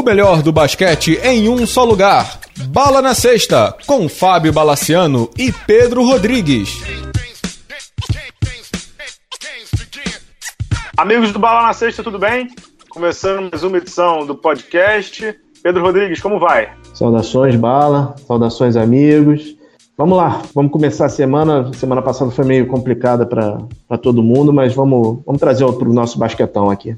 O melhor do basquete em um só lugar. Bala na Sexta, com Fábio Balaciano e Pedro Rodrigues. Amigos do Bala na Sexta, tudo bem? Começando mais uma edição do podcast. Pedro Rodrigues, como vai? Saudações, Bala. Saudações, amigos. Vamos lá, vamos começar a semana. Semana passada foi meio complicada para todo mundo, mas vamos, vamos trazer para o nosso basquetão aqui.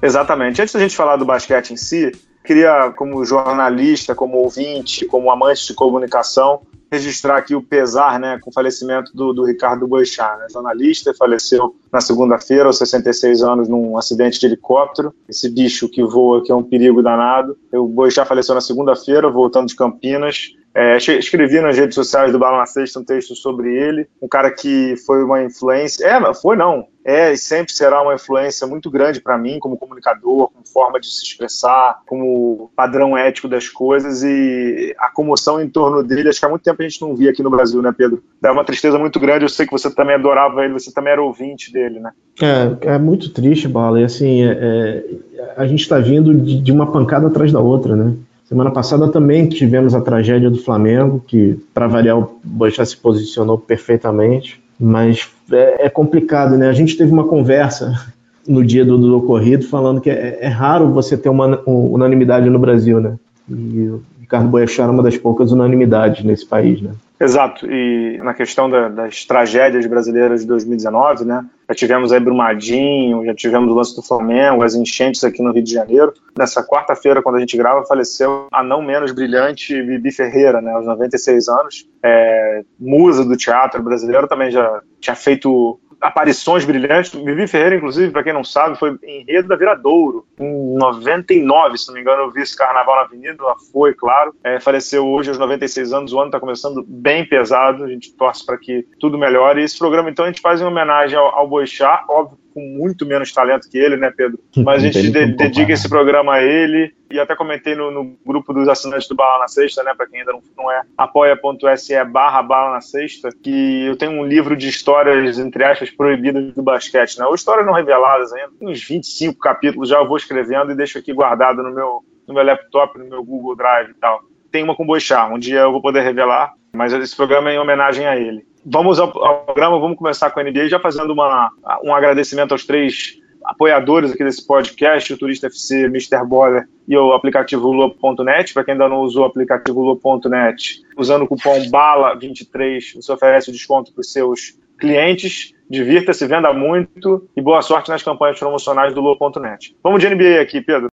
Exatamente. Antes da gente falar do basquete em si, queria, como jornalista, como ouvinte, como amante de comunicação, registrar aqui o pesar né, com o falecimento do, do Ricardo Boechat, né, jornalista, faleceu na segunda-feira, aos 66 anos, num acidente de helicóptero. Esse bicho que voa, que é um perigo danado. O Boechat faleceu na segunda-feira, voltando de Campinas. É, escrevi nas redes sociais do Bala na Sexta um texto sobre ele, um cara que foi uma influência. É, foi não. É e sempre será uma influência muito grande para mim, como comunicador, como forma de se expressar, como padrão ético das coisas. E a comoção em torno dele, acho que há muito tempo a gente não via aqui no Brasil, né, Pedro? Dá uma tristeza muito grande. Eu sei que você também adorava ele, você também era ouvinte dele, né? É, é muito triste, Bala. E assim, é, é, a gente está vindo de, de uma pancada atrás da outra, né? Semana passada também tivemos a tragédia do Flamengo, que, para variar, o Boechat se posicionou perfeitamente, mas é, é, complicado, né? A gente teve uma conversa no dia do, do ocorrido falando que é, é raro você ter uma, unanimidade no Brasil, né? E Ricardo Boechat era uma das poucas unanimidades nesse país, né? Exato, e na questão da, das tragédias brasileiras de 2019, né? Já tivemos aí Brumadinho, já tivemos o lance do Flamengo, as enchentes aqui no Rio de Janeiro. Nessa quarta-feira, quando a gente grava, faleceu a não menos brilhante Bibi Ferreira, né, aos 96 anos, é, musa do teatro brasileiro, também já tinha feito aparições brilhantes. Vivi Ferreira, inclusive, para quem não sabe, foi enredo da Viradouro. Em 99, se não me engano, eu vi esse carnaval na Avenida, ela foi, claro. É, faleceu hoje aos 96 anos, o ano está começando bem pesado, a gente torce para que tudo melhore. E esse programa, então, a gente faz em homenagem ao, ao Boixá, óbvio com muito menos talento que ele, né, Pedro? Mas a gente de, dedica esse programa a ele e até comentei no, no grupo dos assinantes do Bala na Sexta, né, para quem ainda não, não é, apoia.se barra Bala na Sexta, que eu tenho um livro de histórias, entre aspas, proibidas do basquete, né, ou histórias não reveladas ainda, uns 25 capítulos já eu vou escrevendo e deixo aqui guardado no meu, no meu laptop, no meu Google Drive e tal. Tem uma com Boixá, um dia eu vou poder revelar, mas esse programa é em homenagem a ele. Vamos ao, ao programa, vamos começar com a NBA, já fazendo uma, um agradecimento aos três apoiadores aqui desse podcast, o Turista FC, Mr. Boller e o aplicativo Lua.net. Para quem ainda não usou o aplicativo Lua.net, usando o cupom BALA23, você oferece desconto para os seus clientes. Divirta-se, venda muito e boa sorte nas campanhas promocionais do Lua.net. Vamos de NBA aqui, Pedro.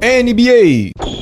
NBA.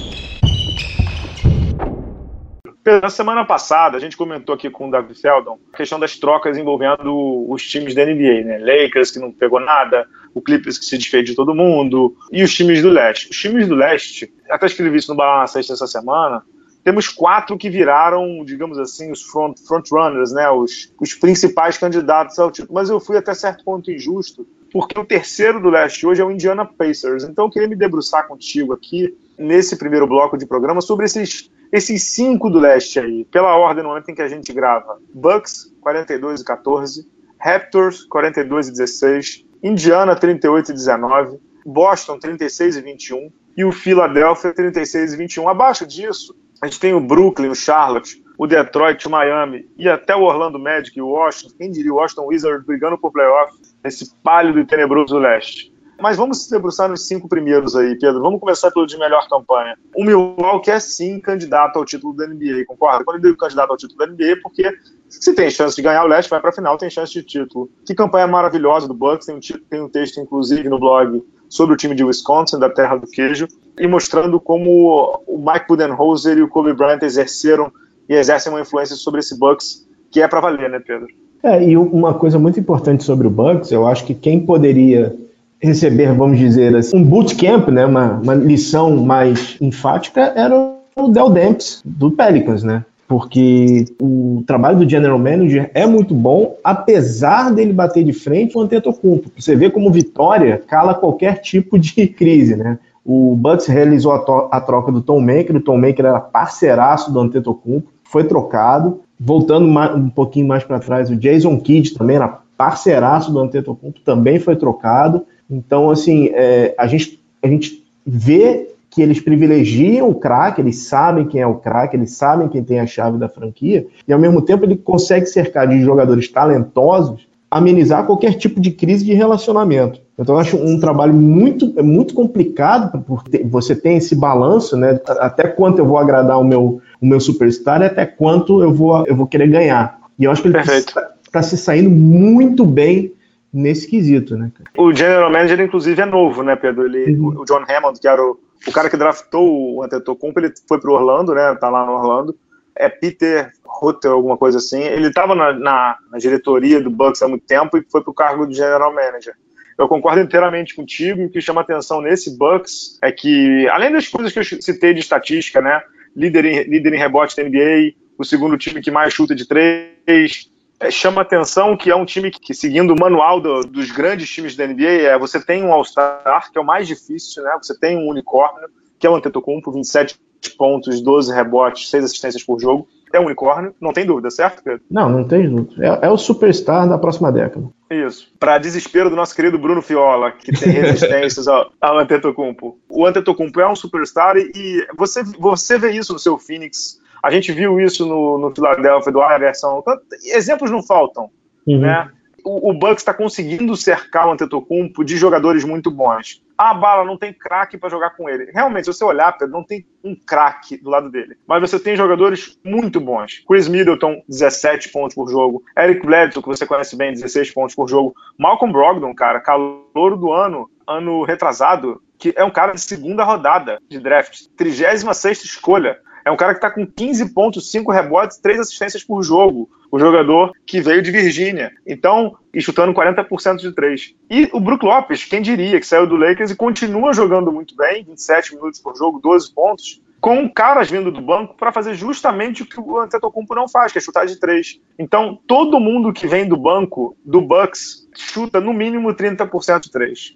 Na semana passada, a gente comentou aqui com o Davi Feldon a questão das trocas envolvendo os times da NBA, né? Lakers, que não pegou nada, o Clippers, que se desfez de todo mundo, e os times do leste. Os times do leste, até escrevi isso no Sexta essa semana, temos quatro que viraram, digamos assim, os front, front runners, né? Os, os principais candidatos ao título. Mas eu fui até certo ponto injusto, porque o terceiro do leste hoje é o Indiana Pacers. Então eu queria me debruçar contigo aqui, nesse primeiro bloco de programa, sobre esses esses cinco do leste aí, pela ordem no momento em que a gente grava: Bucks 42 e 14, Raptors 42 e 16, Indiana 38 e 19, Boston 36 e 21 e o Philadelphia 36 e 21. Abaixo disso, a gente tem o Brooklyn, o Charlotte, o Detroit, o Miami e até o Orlando Magic e o Washington. Quem diria o Washington Wizards brigando por playoff nesse pálido e tenebroso leste. Mas vamos se debruçar nos cinco primeiros aí, Pedro. Vamos começar pelo de melhor campanha. O Milwaukee é sim candidato ao título da NBA, concorda? Quando eu digo candidato ao título da NBA, porque se tem chance de ganhar o leste, vai para a final, tem chance de título. Que campanha maravilhosa do Bucks. Tem um, tem um texto, inclusive, no blog sobre o time de Wisconsin, da terra do queijo, e mostrando como o Mike Budenholzer e o Kobe Bryant exerceram e exercem uma influência sobre esse Bucks que é para valer, né, Pedro? É, e uma coisa muito importante sobre o Bucks, eu acho que quem poderia receber, vamos dizer assim, um bootcamp, né, uma, uma lição mais enfática, era o Del Demps, do Pelicans, né? Porque o trabalho do General Manager é muito bom, apesar dele bater de frente com o Antetokounmpo. Você vê como vitória cala qualquer tipo de crise, né? O Bucks realizou a, a troca do Tom Maker, o Tom Maker era parceiraço do Antetokounmpo, foi trocado. Voltando um pouquinho mais para trás, o Jason Kidd também era parceiraço do Antetokounmpo, também foi trocado. Então, assim, é, a, gente, a gente vê que eles privilegiam o craque, eles sabem quem é o craque, eles sabem quem tem a chave da franquia, e ao mesmo tempo ele consegue cercar de jogadores talentosos, amenizar qualquer tipo de crise de relacionamento. Então eu acho um trabalho muito, muito complicado, porque você tem esse balanço, né? Até quanto eu vou agradar o meu, o meu superstar e até quanto eu vou, eu vou querer ganhar. E eu acho que ele está tá se saindo muito bem nesse quesito, né? O general manager, inclusive, é novo, né, Pedro? Ele, uhum. O John Hammond, que era o, o cara que draftou o Antetokounmpo, ele foi pro Orlando, né? Tá lá no Orlando. É Peter Rutter, alguma coisa assim. Ele estava na, na, na, diretoria do Bucks há muito tempo e foi pro cargo de general manager. Eu concordo inteiramente contigo. O que chama atenção nesse Bucks é que, além das coisas que eu citei de estatística, né? Líder em, líder em rebote da NBA, o segundo time que mais chuta de três, é, chama atenção que é um time que, seguindo o manual do, dos grandes times da NBA, é, você tem um All-Star, que é o mais difícil, né? Você tem um unicórnio, que é o Antetokounmpo, 27 pontos, 12 rebotes, 6 assistências por jogo. É um unicórnio, não tem dúvida, certo, Pedro? Não, não tem dúvida. É, é o superstar da próxima década. Isso. Para desespero do nosso querido Bruno Fiola, que tem resistências ao, ao Antetokounmpo. O Antetokounmpo é um superstar e, e você, você vê isso no seu Phoenix. A gente viu isso no, no Philadelphia do Iverson. Exemplos não faltam, uhum. né? o, o Bucks está conseguindo cercar o Antetokounmpo de jogadores muito bons. Ah, Bala não tem craque para jogar com ele. Realmente, se você olhar, Pedro, não tem um craque do lado dele. Mas você tem jogadores muito bons. Chris Middleton, 17 pontos por jogo. Eric Bledsoe, que você conhece bem, 16 pontos por jogo. Malcolm Brogdon, cara, calor do ano, ano retrasado, que é um cara de segunda rodada de draft. 36 escolha. É um cara que está com 15 pontos, 5 rebotes, 3 assistências por jogo. O jogador que veio de Virgínia. Então, e chutando 40% de 3. E o Brook Lopes, quem diria, que saiu do Lakers e continua jogando muito bem, 27 minutos por jogo, 12 pontos, com caras vindo do banco para fazer justamente o que o Antetokounmpo não faz, que é chutar de 3. Então, todo mundo que vem do banco do Bucks chuta no mínimo 30% de 3.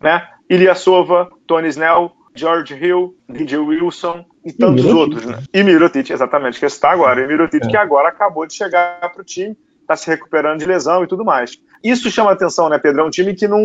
Né? Ilyasova, Tony Snell, George Hill, DJ Wilson e tantos e outros, né? E Mirotic, exatamente, que está agora. E Mirotic é. que agora acabou de chegar para o time, está se recuperando de lesão e tudo mais. Isso chama atenção, né, Pedro? É um time que não,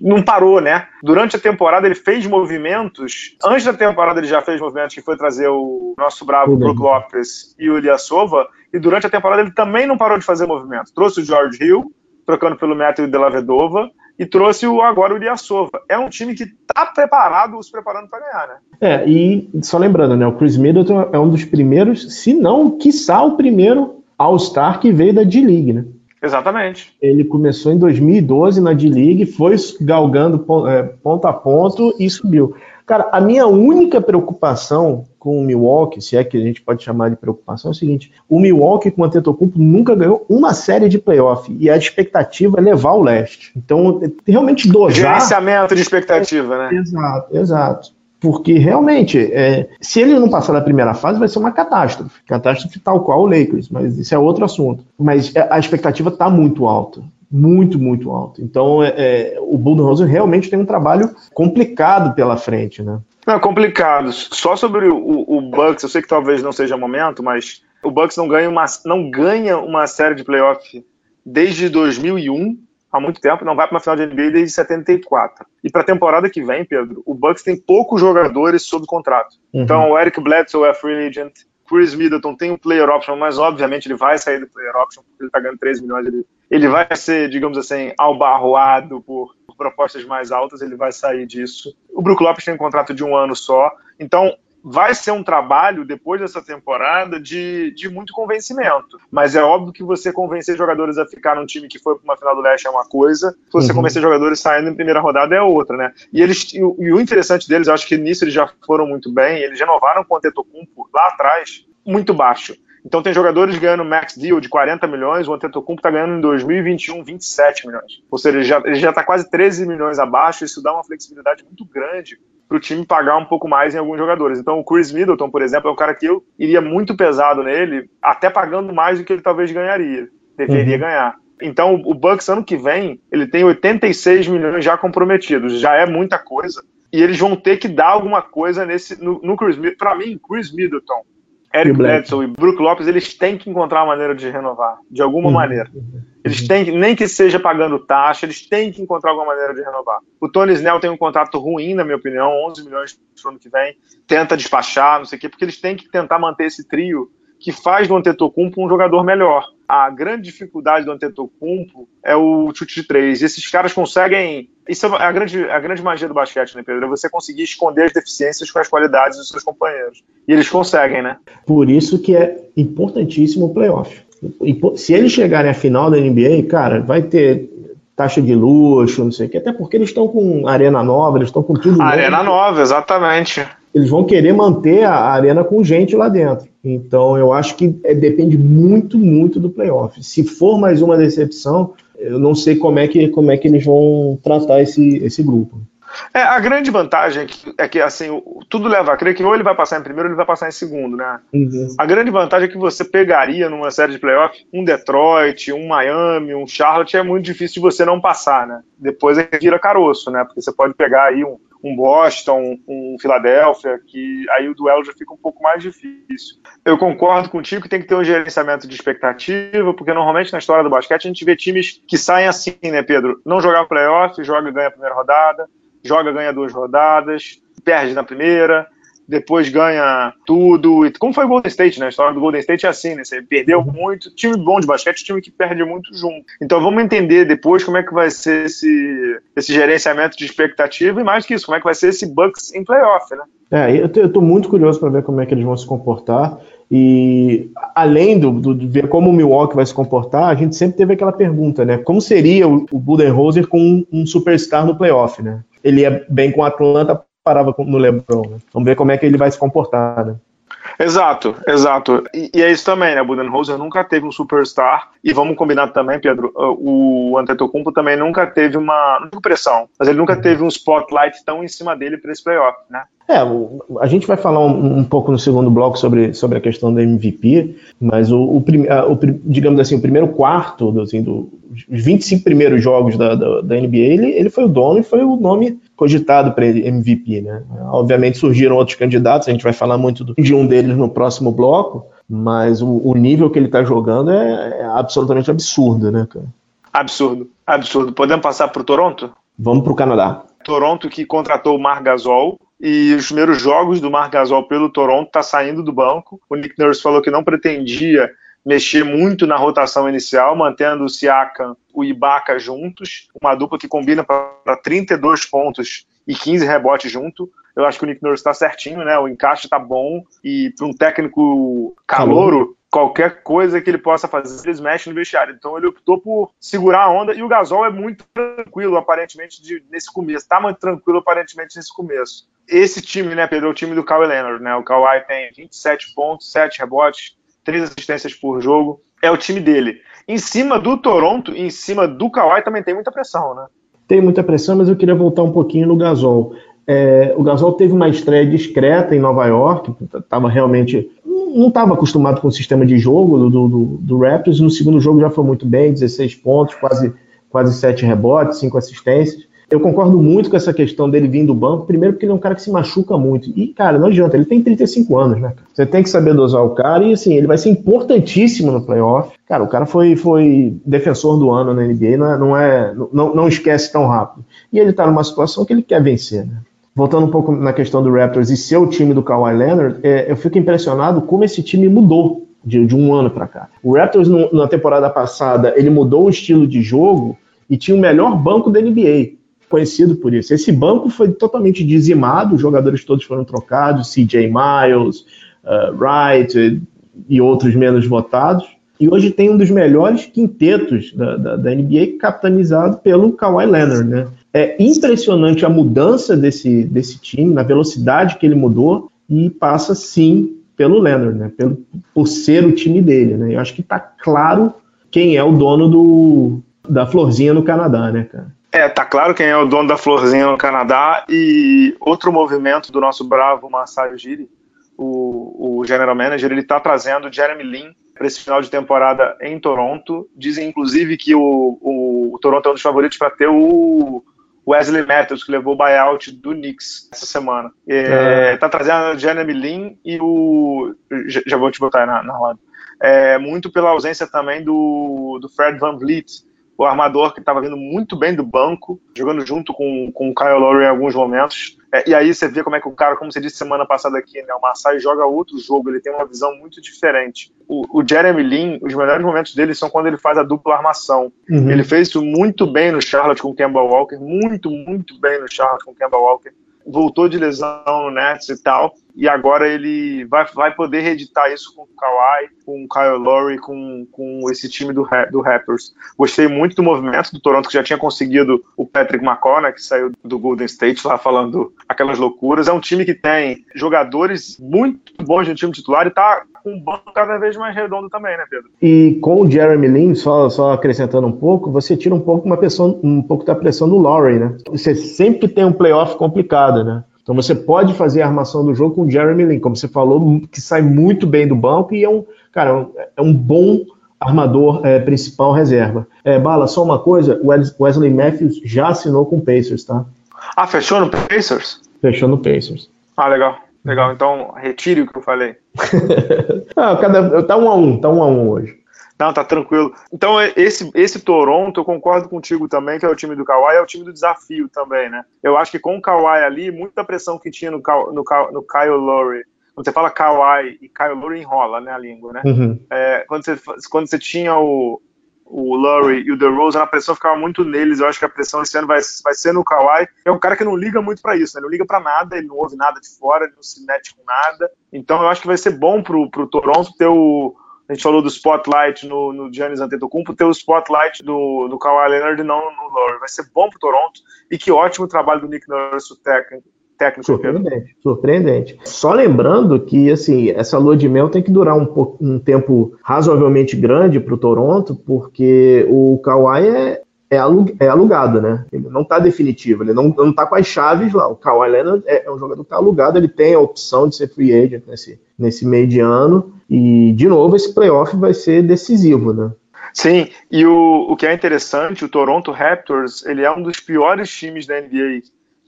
não parou, né? Durante a temporada ele fez movimentos. Antes da temporada ele já fez movimentos, que foi trazer o nosso bravo Brook Lopes e o Ilyasova. E durante a temporada ele também não parou de fazer movimentos. Trouxe o George Hill, trocando pelo Método de la Vedova e trouxe o, agora o Ilyasova. É um time que está preparado, se preparando para ganhar, né? É, e só lembrando, né, o Chris Middleton é um dos primeiros, se não, quiçá o primeiro All-Star que veio da D-League, né? Exatamente. Ele começou em 2012 na D-League, foi galgando é, ponto a ponto e subiu. Cara, a minha única preocupação com o Milwaukee, se é que a gente pode chamar de preocupação, é o seguinte: o Milwaukee com o Antetokounmpo nunca ganhou uma série de playoff e a expectativa é levar o leste. Então, realmente dosar... Gerenciamento de expectativa, né? Exato, exato. Porque realmente, é, se ele não passar da primeira fase, vai ser uma catástrofe. Catástrofe tal qual o Lakers, mas isso é outro assunto. Mas é, a expectativa está muito alta muito, muito alto. Então, é, é, o Budenholzer realmente tem um trabalho complicado pela frente, né? Não, complicado. Só sobre o, o, Bucks, eu sei que talvez não seja momento, mas o Bucks não ganha uma, não ganha uma série de playoff desde 2001, há muito tempo, não vai para uma final de NBA desde 74. E para a temporada que vem, Pedro, o Bucks tem poucos jogadores sob contrato. Uhum. Então, o Eric Bledsoe é free agent, Chris Middleton tem um player option, mas obviamente ele vai sair do player option porque ele está ganhando 3 milhões. Ele, ele vai ser, digamos assim, albarroado por, propostas mais altas, ele vai sair disso. O Brook Lopes tem um contrato de um ano só, então vai ser um trabalho, depois dessa temporada, de, de muito convencimento. Mas é óbvio que você convencer jogadores a ficar num time que foi para uma final do leste é uma coisa, você uhum. convencer jogadores saindo em primeira rodada é outra, né? E, eles, e, o, interessante deles, eu acho que nisso eles já foram muito bem, eles renovaram com o Antetokounmpo lá atrás, muito baixo. Então tem jogadores ganhando max deal de 40 milhões, o Antetokounmpo está ganhando em 2021 27 milhões. Ou seja, ele já, ele já tá quase 13 milhões abaixo, isso dá uma flexibilidade muito grande para o time pagar um pouco mais em alguns jogadores. Então, o Chris Middleton, por exemplo, é um cara que eu iria muito pesado nele, até pagando mais do que ele talvez ganharia, deveria uhum. ganhar. Então, o Bucks, ano que vem, ele tem 86 milhões já comprometidos, já é muita coisa. E eles vão ter que dar alguma coisa nesse no, no Chris Middleton. Para mim, Chris Middleton Eric Bledsoe e Brook Lopes, eles têm que encontrar uma maneira de renovar, de alguma uhum. maneira. Eles têm, nem que seja pagando taxa, eles têm que encontrar alguma maneira de renovar. O Tony Snell tem um contrato ruim, na minha opinião, 11 milhões para o ano que vem, tenta despachar, não sei o quê, porque eles têm que tentar manter esse trio que faz do Antetokounmpo um jogador melhor. A grande dificuldade do Antetokounmpo é o chute de três. Esses caras conseguem... Isso é a grande, a grande magia do basquete, né, Pedro? É você conseguir esconder as deficiências com as qualidades dos seus companheiros. E eles conseguem, né? Por isso que é importantíssimo o playoff. Se eles chegarem à final da NBA, cara, vai ter taxa de luxo, não sei o que, até porque eles estão com arena nova, eles estão com tudo. Arena nova, exatamente. Eles vão querer manter a arena com gente lá dentro. Então, eu acho que é, depende muito, muito do playoff. Se for mais uma decepção, eu não sei como é que, como é que eles vão tratar esse, esse grupo. É, a grande vantagem é que, é que, assim, tudo leva a crer que ou ele vai passar em primeiro ou ele vai passar em segundo, né? Uhum. A grande vantagem é que você pegaria numa série de playoff um Detroit, um Miami, um Charlotte, é muito difícil de você não passar, né? Depois é que vira caroço, né? Porque você pode pegar aí um, um Boston, um Philadelphia, que aí o duelo já fica um pouco mais difícil. Eu concordo contigo que tem que ter um gerenciamento de expectativa, porque normalmente na história do basquete a gente vê times que saem assim, né, Pedro? Não jogar playoff, joga e ganha a primeira rodada, joga ganha duas rodadas, perde na primeira, depois ganha tudo. Como foi o Golden State, né? A história do Golden State é assim, né? Você perdeu muito. Time bom de basquete, time que perde muito junto. Então vamos entender depois como é que vai ser esse, esse gerenciamento de expectativa e mais que isso, como é que vai ser esse Bucks em playoff, né? É, eu estou muito curioso para ver como é que eles vão se comportar. E além do, do, de ver como o Milwaukee vai se comportar, a gente sempre teve aquela pergunta, né? Como seria o, o Budenholzer com um, um superstar no playoff, né? Ele é bem com Atlanta, parava no LeBron. Né? Vamos ver como é que ele vai se comportar, né? Exato, exato. E, e, é isso também, né? Budenholzer nunca teve um superstar. E vamos combinar também, Pedro, o Antetokounmpo também nunca teve uma pressão, mas ele nunca teve um spotlight tão em cima dele para esse playoff, né? É, a gente vai falar um, um, pouco no segundo bloco sobre, sobre a questão do MVP, mas o, o, o digamos assim, o primeiro quarto, do, assim, do, os 25 primeiros jogos da, da, da, NBA, ele, ele foi o dono e foi o nome cogitado para MVP, né? Obviamente surgiram outros candidatos, a gente vai falar muito do, de um deles no próximo bloco, mas o, o nível que ele está jogando é, é, absolutamente absurdo, né, cara? Absurdo, absurdo. Podemos passar para o Toronto? Vamos para o Canadá. Toronto que contratou o Mar Gasol, e os primeiros jogos do Marc Gasol pelo Toronto está saindo do banco. O Nick Nurse falou que não pretendia mexer muito na rotação inicial, mantendo o Siakam, o Ibaka juntos, uma dupla que combina para 32 pontos e 15 rebotes junto. Eu acho que o Nick Nurse está certinho, né? O encaixe está bom e para um técnico calouro, qualquer coisa que ele possa fazer, eles mexem no vestiário. Então ele optou por segurar a onda e o Gasol é muito tranquilo, aparentemente, de, nesse começo. Tá muito tranquilo, aparentemente, nesse começo. Esse time, né, Pedro, é o time do Kawhi Leonard, né? O Kawhi tem 27 pontos, 7 rebotes, 3 assistências por jogo. É o time dele. Em cima do Toronto, em cima do Kawhi também tem muita pressão, né? Tem muita pressão, mas eu queria voltar um pouquinho no Gasol. É, o Gasol teve uma estreia discreta em Nova York, estava realmente não estava acostumado com o sistema de jogo do, do, do, Raptors. No segundo jogo já foi muito bem, 16 pontos, quase, quase 7 rebotes, 5 assistências. Eu concordo muito com essa questão dele vir do banco, primeiro porque ele é um cara que se machuca muito. E, cara, não adianta, ele tem 35 anos, né? Você tem que saber dosar o cara e, assim, ele vai ser importantíssimo no playoff. Cara, o cara foi, foi defensor do ano na NBA, não, é, não, é, não, não esquece tão rápido. E ele tá numa situação que ele quer vencer, né? voltando um pouco na questão do Raptors e ser o time do Kawhi Leonard, é, eu fico impressionado como esse time mudou de, de um ano para cá. O Raptors, no, na temporada passada, ele mudou o estilo de jogo e tinha o melhor banco da NBA, conhecido por isso. Esse banco foi totalmente dizimado, os jogadores todos foram trocados, CJ Miles, uh, Wright e outros menos votados. E hoje tem um dos melhores quintetos da, da, da NBA capitaneado pelo Kawhi Leonard, né? é impressionante a mudança desse, desse time, na velocidade que ele mudou, e passa sim pelo Leonard, né? Pelo, por ser o time dele, né? Eu acho que está claro quem é o dono do, da florzinha no Canadá, né, cara? É, tá claro quem é o dono da florzinha no Canadá e outro movimento do nosso bravo Masai Ujiri, o, o general manager, ele tá trazendo Jeremy Lin para esse final de temporada em Toronto. Dizem inclusive que o, o, o Toronto é um dos favoritos para ter o Wesley Matthews, que levou o buyout do Knicks essa semana. É, é. Tá trazendo Jeremy Lin e o. Já, já vou te botar aí na, na roda. É, muito pela ausência também do, do Fred Van Vliet, o armador que estava vindo muito bem do banco, jogando junto com, com o Kyle Lowry em alguns momentos. É, e aí você vê como é que o cara, como você disse semana passada aqui, né, o Massai joga outro jogo, ele tem uma visão muito diferente. O, o Jeremy Lin, os melhores momentos dele são quando ele faz a dupla armação. Uhum. Ele fez isso muito bem no Charlotte com o Kemba Walker, muito, muito bem no Charlotte com o Kemba Walker voltou de lesão no Nets e tal, e agora ele vai, vai poder reeditar isso com o Kawhi, com o Kyle Lowry, com, com esse time do, do Raptors. Gostei muito do movimento do Toronto, que já tinha conseguido o Patrick McCaw, né, que saiu do Golden State lá falando aquelas loucuras. É um time que tem jogadores muito bons no time titular e tá com um banco cada vez mais redondo também, né, Pedro? E com o Jeremy Lin, só, só acrescentando um pouco, você tira um pouco uma pressão, um pouco da pressão do Lowry, né? Você sempre tem um playoff complicado, né? Então você pode fazer a armação do jogo com o Jeremy Lin, como você falou, que sai muito bem do banco e é um, cara, é um bom armador é, principal reserva. É, Bala, só uma coisa, Wesley Matthews já assinou com o Pacers, tá? Ah, fechou no Pacers? Fechou no Pacers. Ah, legal. Legal, então retire o que eu falei. ah, cada, tá um a um, tá um a um hoje. Não, tá tranquilo. Então, esse, esse Toronto, eu concordo contigo também, que é o time do Kawhi, é o time do desafio também, né? Eu acho que com o Kawhi ali, muita pressão que tinha no, no, no Kyle Lowry, quando você fala Kawhi e Kyle Lowry enrola, né, a língua, né? Uhum. É, quando, você, quando você tinha o, o Lowry e o DeRozan, a pressão ficava muito neles. Eu acho que a pressão esse ano vai, vai ser no Kawhi. É um cara que não liga muito para isso, né? Não liga para nada, ele não ouve nada de fora, ele não se mete com nada. Então eu acho que vai ser bom pro, pro Toronto ter o. A gente falou do spotlight no, no Giannis Antetokounmpo, ter o spotlight do, do Kawhi Leonard não no Lowry. Vai ser bom pro Toronto e que ótimo trabalho do Nick Nurse, o técnico, técnico. Surpreendente, surpreendente. Só lembrando que assim essa lua de mel tem que durar um, um tempo razoavelmente grande para o Toronto, porque o Kawhi é, é, é alugado, né? Ele não está definitivo, ele não, não tá com as chaves lá. O Kawhi Leonard é, é um jogador que está alugado, ele tem a opção de ser free agent nesse, nesse meio de ano. E, de novo, esse playoff vai ser decisivo, né? Sim, e o, o que é interessante, o Toronto Raptors, ele é um dos piores times da NBA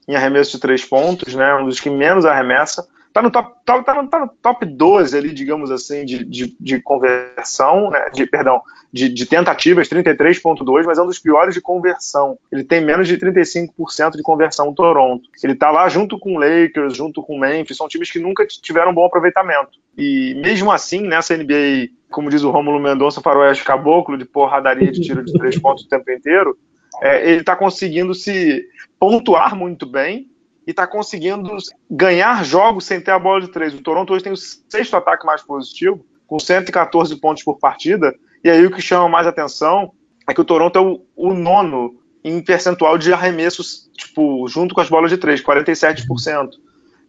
em arremesso de três pontos, né? Um dos que menos arremessa. Tá no top, tá, tá, no, tá no top 12 ali, digamos assim, de, de, de conversão, né? De, perdão, de, de tentativas, 33,2, mas é um dos piores de conversão. Ele tem menos de 35% de conversão Toronto. Ele tá lá junto com Lakers, junto com Memphis, são times que nunca tiveram bom aproveitamento. E mesmo assim, nessa NBA, como diz o Rômulo Mendonça, faroeste caboclo, de porradaria de tiro de três pontos o tempo inteiro, é, ele está conseguindo se pontuar muito bem e está conseguindo ganhar jogos sem ter a bola de três. O Toronto hoje tem o sexto ataque mais positivo, com 114 pontos por partida, e aí o que chama mais atenção é que o Toronto é o, o nono em percentual de arremessos, tipo, junto com as bolas de três, 47%.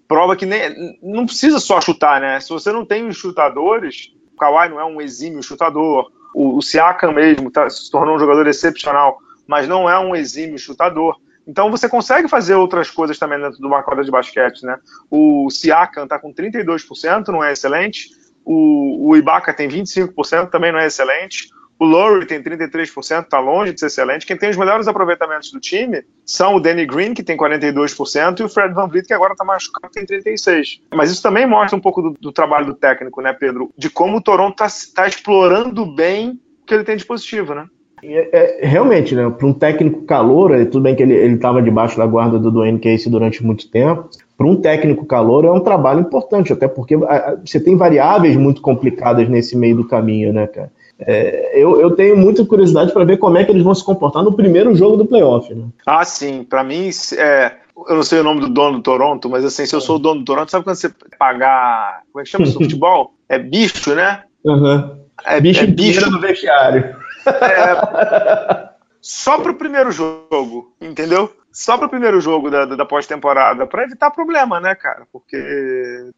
Prova que nem, não precisa só chutar, né? Se você não tem os chutadores, o Kawhi não é um exímio chutador, o, o Siakam mesmo tá, se tornou um jogador excepcional, mas não é um exímio chutador. Então você consegue fazer outras coisas também dentro de uma quadra de basquete, né? O Siakam está com 32%, não é excelente. O, o Ibaka tem 25%, também não é excelente. O Lowry tem 33%, está longe de ser excelente. Quem tem os melhores aproveitamentos do time são o Danny Green, que tem 42%, e o Fred Van Vliet, que agora está machucado, tem 36%. Mas isso também mostra um pouco do, do trabalho do técnico, né, Pedro? De como o Toronto está tá explorando bem o que ele tem de positivo, né? É, é, realmente, né? Para um técnico calor, tudo bem que ele estava debaixo da guarda do Dwayne Casey durante muito tempo. Para um técnico calor é um trabalho importante, até porque você tem variáveis muito complicadas nesse meio do caminho, né, cara? É, eu, eu, tenho muita curiosidade para ver como é que eles vão se comportar no primeiro jogo do playoff. Né? Ah, sim. Para mim, é, eu não sei o nome do dono do Toronto, mas assim, se eu sou o dono do Toronto, sabe quando você pagar. Como é que chama isso? Futebol? É bicho, né? Uhum. É, bicho, é bicho no vestiário. É, só pro primeiro jogo, entendeu? Só pro primeiro jogo da, da pós-temporada, para evitar problema, né, cara? Porque,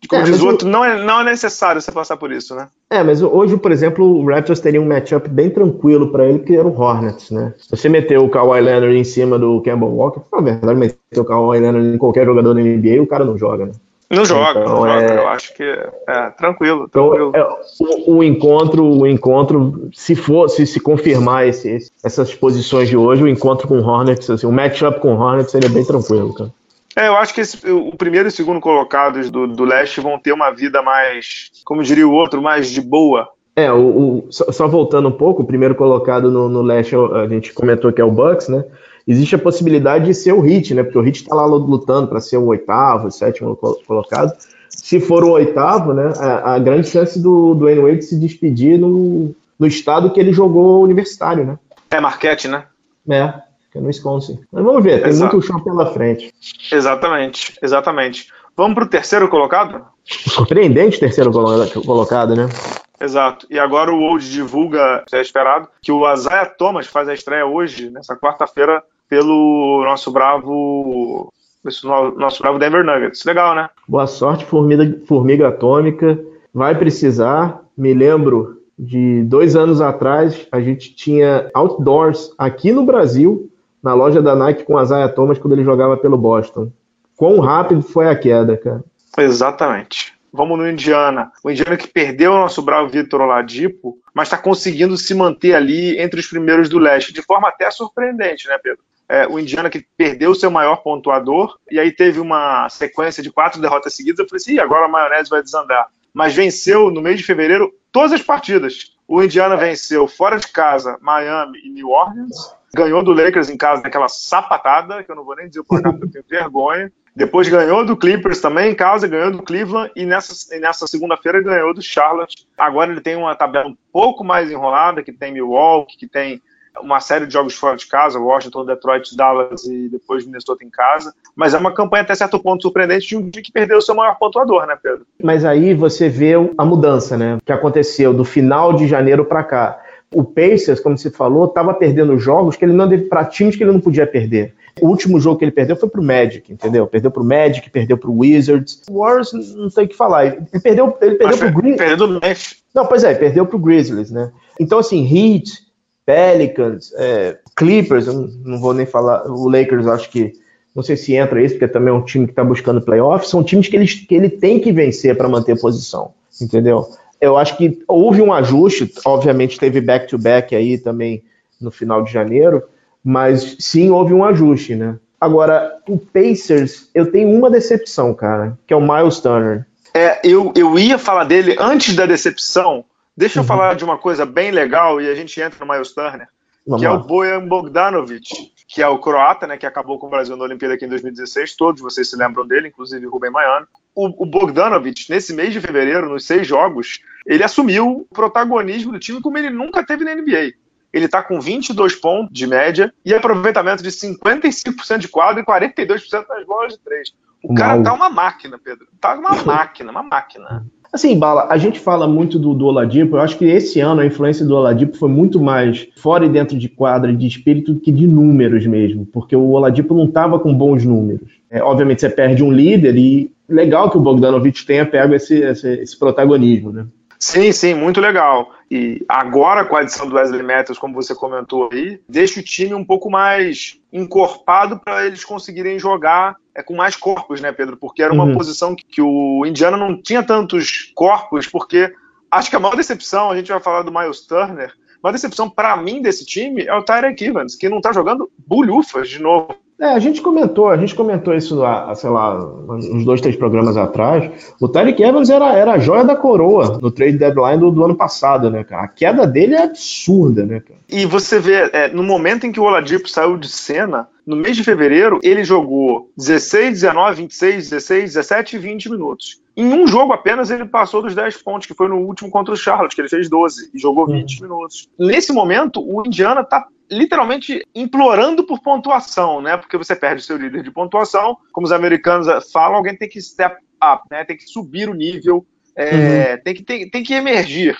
como é, diz o outro, não é, não é necessário você passar por isso, né? É, mas hoje, por exemplo, o Raptors teria um matchup bem tranquilo para ele, que era o Hornets, né? Se você meter o Kawhi Leonard em cima do Campbell Walker, na verdade, meter o Kawhi Leonard em qualquer jogador da NBA, o cara não joga, né? Não joga, então, não é... Eu acho que é tranquilo. Então, tranquilo. Então, é, o, o, encontro, o encontro, se for, se, se confirmar esse, essas posições de hoje, o encontro com o Hornets, assim, o matchup com o Hornets seria bem tranquilo, cara. É, eu acho que esse, o primeiro e o segundo colocados do, do leste vão ter uma vida mais, como diria o outro, mais de boa. É, o, o só, só, voltando um pouco, o primeiro colocado no, no leste, a gente comentou que é o Bucks, né? Existe a possibilidade de ser o Hit, né? Porque o Hit está lá lutando para ser o oitavo, o sétimo colocado. Se for o oitavo, né? A, a grande chance do, do Wade se despedir no, no estado que ele jogou universitário, né? É Marquete, né? É, que é no Wisconsin. Mas vamos ver, tem Exato. muito chão pela frente. Exatamente, exatamente. Vamos para o terceiro colocado? Surpreendente terceiro colocado, né? Exato. E agora o Old divulga, é esperado, que o Isaiah Thomas faz a estreia hoje, nessa quarta-feira, pelo nosso bravo. Nosso bravo Denver Nuggets. Legal, né? Boa sorte, formiga, formiga atômica. Vai precisar. Me lembro de dois anos atrás, a gente tinha outdoors aqui no Brasil, na loja da Nike com o Isaiah Thomas, quando ele jogava pelo Boston. Quão rápido foi a queda, cara? Exatamente. Vamos no Indiana. O Indiana que perdeu o nosso bravo Vitor Oladipo, mas está conseguindo se manter ali entre os primeiros do leste, de forma até surpreendente, né, Pedro? É, o Indiana que perdeu o seu maior pontuador, e aí teve uma sequência de quatro derrotas seguidas. Eu falei assim: agora a maionese vai desandar. Mas venceu no mês de fevereiro todas as partidas. O Indiana venceu fora de casa Miami e New Orleans, ganhou do Lakers em casa naquela sapatada, que eu não vou nem dizer placar porque eu tenho vergonha. Depois ganhou do Clippers também em casa, ganhou do Cleveland e nessa, nessa segunda-feira ganhou do Charlotte. Agora ele tem uma tabela um pouco mais enrolada, que tem Milwaukee, que tem uma série de jogos fora de casa, Washington, Detroit, Dallas e depois Minnesota em casa. Mas é uma campanha até certo ponto surpreendente de um time que perdeu o seu maior pontuador, né, Pedro? Mas aí você vê a mudança, né, que aconteceu do final de janeiro para cá. O Pacers, como você falou, estava perdendo jogos que ele não para times que ele não podia perder. O último jogo que ele perdeu foi pro Magic, entendeu? Perdeu pro Magic, perdeu pro Wizards. O Warriors não tem o que falar. Ele perdeu, ele perdeu pro Grizzlies. Perdeu do Memphis. Não, pois é, perdeu pro Grizzlies, né? Então, assim, Heat, Pelicans, é, Clippers, não vou nem falar, o Lakers acho que não sei se entra isso, porque também é um time que está buscando playoffs, são times que ele, que ele tem que vencer para manter posição, entendeu? Eu acho que houve um ajuste, obviamente teve back-to-back -back aí também no final de janeiro, mas sim houve um ajuste, né? Agora, o Pacers, eu tenho uma decepção, cara, que é o Miles Turner. É, eu, eu ia falar dele antes da decepção, Deixa eu uhum. falar de uma coisa bem legal e a gente entra no Miles Turner, Vamos que lá. é o Bojan Bogdanovic, que é o croata, né, que acabou com o Brasil na Olimpíada aqui em 2016. Todos vocês se lembram dele, inclusive o Rubem Maiano. O, o Bogdanovic, nesse mês de fevereiro, nos seis jogos, ele assumiu o protagonismo do time como ele nunca teve na NBA. Ele está com 22 pontos de média e aproveitamento de 55% de quadro e 42% nas bolas de três. O cara tá uma máquina, Pedro. Tá uma máquina, uma máquina. Assim, Bala, a gente fala muito do, do Oladipo, eu acho que esse ano a influência do Oladipo foi muito mais fora e dentro de quadra de espírito que de números mesmo, porque o Oladipo não estava com bons números. É, obviamente você perde um líder e legal que o Bogdanovich tenha pego esse, esse, esse protagonismo, né? Sim, sim, muito legal. E agora com a adição do Wesley Matthews, como você comentou aí, deixa o time um pouco mais encorpado para eles conseguirem jogar é, com mais corpos, né, Pedro? Porque era uma uhum. posição que, que o Indiana não tinha tantos corpos, porque acho que a maior decepção, a gente vai falar do Miles Turner, a maior decepção para mim desse time é o Tyrek Evans, que não tá jogando bulhufas de novo. É, a gente comentou, a gente comentou isso há, sei lá, uns dois, três programas atrás. O Tyreek Evans era, era a joia da coroa no trade deadline do, do, ano passado, né, cara? A queda dele é absurda, né, cara? E você vê, é, no momento em que o Oladipo saiu de cena, no mês de fevereiro, ele jogou 16, 19, 26, 16, 17 e 20 minutos. Em um jogo apenas, ele passou dos 10 pontos, que foi no último contra o Charlotte, que ele fez 12 e jogou 20 uhum. minutos. Nesse momento, o Indiana está literalmente implorando por pontuação, né? Porque você perde seu líder de pontuação, como os americanos falam, alguém tem que step up, né? Tem que subir o nível, é, uhum. tem, que, tem, tem que emergir,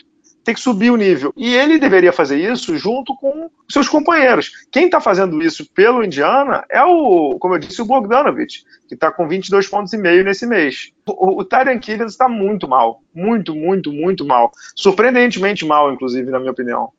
tem que subir o nível. E ele deveria fazer isso junto com seus companheiros. Quem está fazendo isso pelo Indiana é o, como eu disse, o Bogdanovich, que está com 22 pontos e meio nesse mês. O, o Tyrion Killens está muito mal, muito, muito, muito mal. Surpreendentemente mal, inclusive, na minha opinião.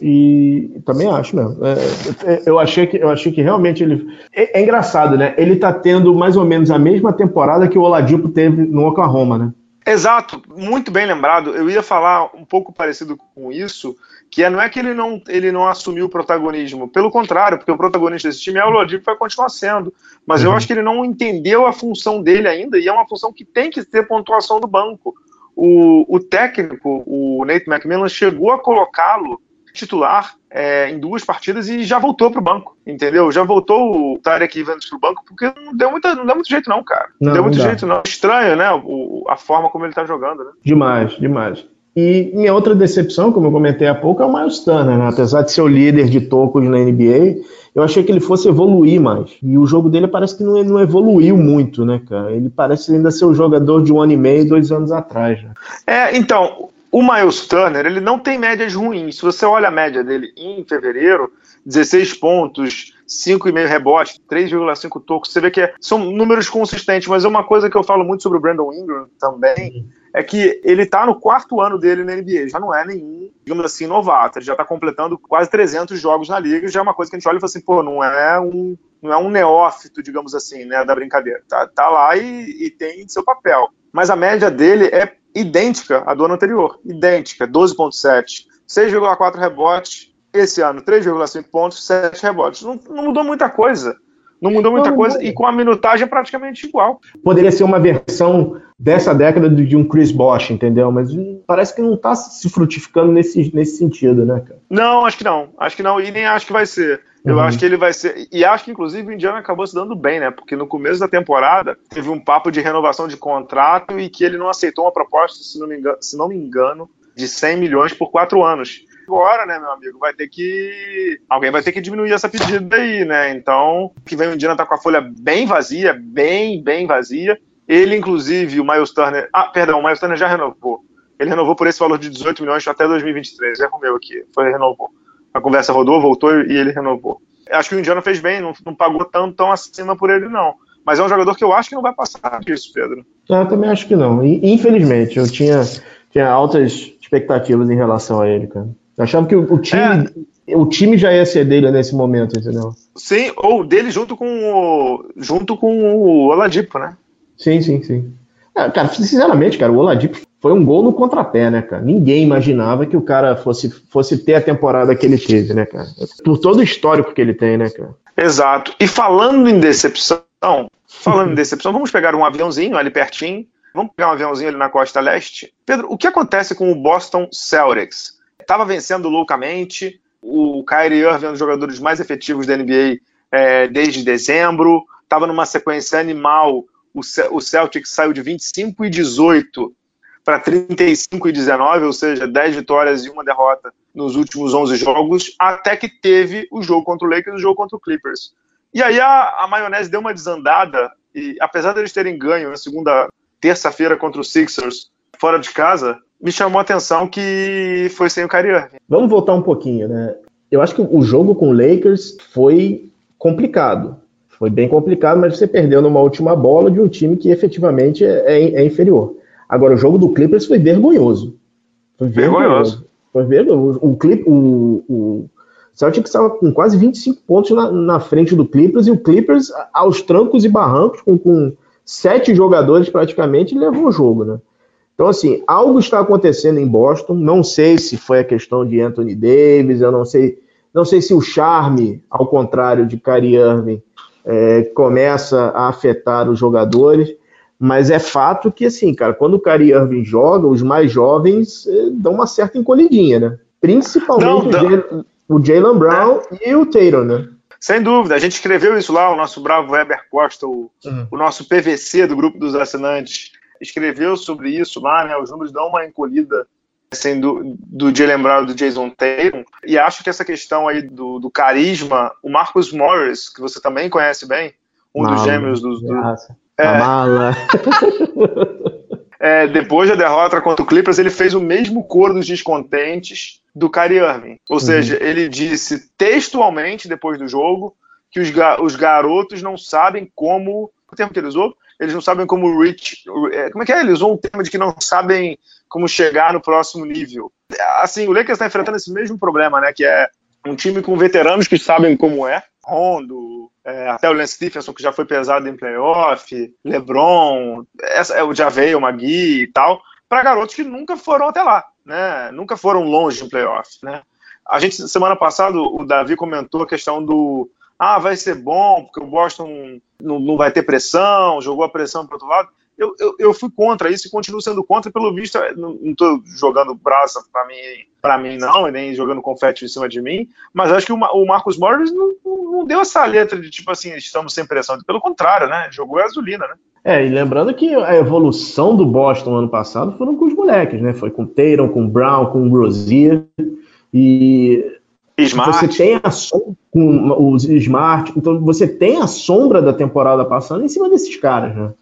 E também acho mesmo. É, é, eu, achei que, eu achei que realmente ele. É, é, engraçado, né? Ele tá tendo mais ou menos a mesma temporada que o Oladipo teve no Oklahoma, né? Exato, muito bem lembrado. Eu ia falar um pouco parecido com isso, que é, não é que ele não, ele não assumiu o protagonismo, pelo contrário, porque o protagonista desse time é o Oladipo vai continuar sendo. Mas uhum. eu acho que ele não entendeu a função dele ainda, e é uma função que tem que ter pontuação do banco. O, o técnico, o Nate McMillan, chegou a colocá-lo titular é, em duas partidas e já voltou para o banco, entendeu? Já voltou o Tarek Evans para o banco, porque não deu, muita, não deu muito jeito, não, cara. Não, não deu muito não jeito, não. Estranho, né? O, a forma como ele está jogando, né? Demais, demais. E minha outra decepção, como eu comentei há pouco, é o Miles Turner, né? Apesar de ser o líder de tocos na NBA, eu achei que ele fosse evoluir mais. E o jogo dele parece que não, não evoluiu muito, né, cara? Ele parece ainda ser o jogador de um ano e meio, dois anos atrás. Né? É, então, o Miles Turner, ele não tem médias ruins. Se você olha a média dele em fevereiro, 16 pontos, 5,5 rebotes, 3,5 tocos, você vê que é, são números consistentes, mas é uma coisa que eu falo muito sobre o Brandon Ingram também, é que ele está no quarto ano dele na NBA, já não é nenhum, digamos assim, novato, ele já está completando quase 300 jogos na liga, já é uma coisa que a gente olha e fala assim, pô, não é um, não é um neófito, digamos assim, né, da brincadeira, tá, tá lá e, e tem seu papel. Mas a média dele é idêntica à do ano anterior, idêntica, 12,7, 6,4 rebotes, esse ano 3,5 pontos, 7 rebotes. Não, não, mudou muita coisa. Não mudou muita não, coisa não. e com a minutagem é praticamente igual. Poderia ser uma versão dessa década de um Chris Bosh, entendeu? Mas parece que não está se frutificando nesse, nesse sentido, né, cara? Não, acho que não. Acho que não e nem acho que vai ser. Eu uhum. acho que ele vai ser. E acho que, inclusive, o Indiana acabou se dando bem, né? Porque no começo da temporada teve um papo de renovação de contrato e que ele não aceitou uma proposta, se não me engano, se não me engano de 100 milhões por quatro anos. Agora, né, meu amigo, vai ter que. Alguém vai ter que diminuir essa pedida aí, né? Então, que vem o Indiana tá com a folha bem vazia, bem, bem vazia. Ele, inclusive, o Miles Turner. Ah, perdão, o Miles Turner já renovou. Ele renovou por esse valor de 18 milhões até 2023. Erro meu aqui. Foi, renovou a conversa rodou, voltou e ele renovou. Acho que o Indiana fez bem, não, não pagou tão, tão acima por ele, não. Mas é um jogador que eu acho que não vai passar disso, Pedro. Eu também acho que não. Infelizmente, eu tinha, tinha altas expectativas em relação a ele, cara. Eu achava que o, o time. É. O time já ia ser dele nesse momento, entendeu? Sim, ou dele junto com o, junto com o Oladipo, né? Sim, sim, sim. É, cara, sinceramente, cara, o Oladipo foi um gol no contrapé, né, cara? Ninguém imaginava que o cara fosse, fosse ter a temporada que ele teve, né, cara? Por todo o histórico que ele tem, né, cara? Exato. E falando em decepção, falando em decepção, vamos pegar um aviãozinho ali pertinho. Vamos pegar um aviãozinho ali na costa leste. Pedro, o que acontece com o Boston Celtics? Estava vencendo loucamente. O Kyrie Irving é um dos jogadores mais efetivos da NBA é, desde dezembro. Estava numa sequência animal. O Celtics saiu de 25 e 18 para 35 e 19, ou seja, 10 vitórias e uma derrota nos últimos 11 jogos, até que teve o jogo contra o Lakers e o jogo contra o Clippers. E aí a, a maionese deu uma desandada, e apesar deles terem ganho na segunda, terça-feira contra os Sixers, fora de casa, me chamou a atenção que foi sem o Kyrie. Vamos voltar um pouquinho, né? Eu acho que o jogo com o Lakers foi complicado. Foi bem complicado, mas você perdeu numa última bola de um time que efetivamente é, é, é inferior. Agora, o jogo do Clippers foi vergonhoso. Foi vergonhoso. Foi vergonhoso. O, Clip, o, Celtics estava com quase 25 pontos na, na, frente do Clippers e o Clippers, aos trancos e barrancos, com, com sete jogadores praticamente, levou o jogo, né? Então, assim, algo está acontecendo em Boston. Não sei se foi a questão de Anthony Davis, eu não sei, não sei se o charme, ao contrário de Kyrie Irving, é, começa a afetar os jogadores. Mas é fato que, assim, cara, quando o Kyrie Irving joga, os mais jovens eh, dão uma certa encolhidinha, né? Principalmente não, o Jalen Brown é. e o Taylor, né? Sem dúvida, a gente escreveu isso lá, o nosso bravo Weber Costa, o, uhum. o nosso PVC do grupo dos assinantes, escreveu sobre isso lá, né? Os números dão uma encolhida assim, do, do Jalen Brown e do Jason Taylor. E acho que essa questão aí do, do carisma, o Marcus Morris, que você também conhece bem, um dos gêmeos do, do, é. A mala. é, depois da derrota contra o Clippers, ele fez o mesmo coro dos descontentes do Kyrie Irving. Ou uhum. seja, ele disse textualmente depois do jogo que os, ga os garotos não sabem como o termo que ele usou, eles não sabem como reach. É, como é que é? Ele usou um termo de que não sabem como chegar no próximo nível. Assim, o Lakers está enfrentando esse mesmo problema, né? Que é um time com veteranos que sabem como é. Rondo, é, até o Lance Stephenson, que já foi pesado em playoff, LeBron, essa, é, o Javeio, o Magui e tal, para garotos que nunca foram até lá, né? Nunca foram longe em playoff, né? A gente, semana passada, o Davi comentou a questão do ah, vai ser bom, porque o Boston não, não vai ter pressão, jogou a pressão para outro lado. Eu, eu, eu, fui contra isso e continuo sendo contra, pelo visto, não estou jogando braça para mim, para mim não, e nem jogando confete em cima de mim, mas acho que o, o Marcos Morris não, não, deu essa letra de tipo assim, estamos sem pressão, pelo contrário, né, jogou gasolina, né. É, e lembrando que a evolução do Boston ano passado foram com os moleques, né, foi com o Tatum, com o Brown, com o Rozier, e Smart. Você tem a sombra com os Smart, então você tem a sombra da temporada passando em cima desses caras, né?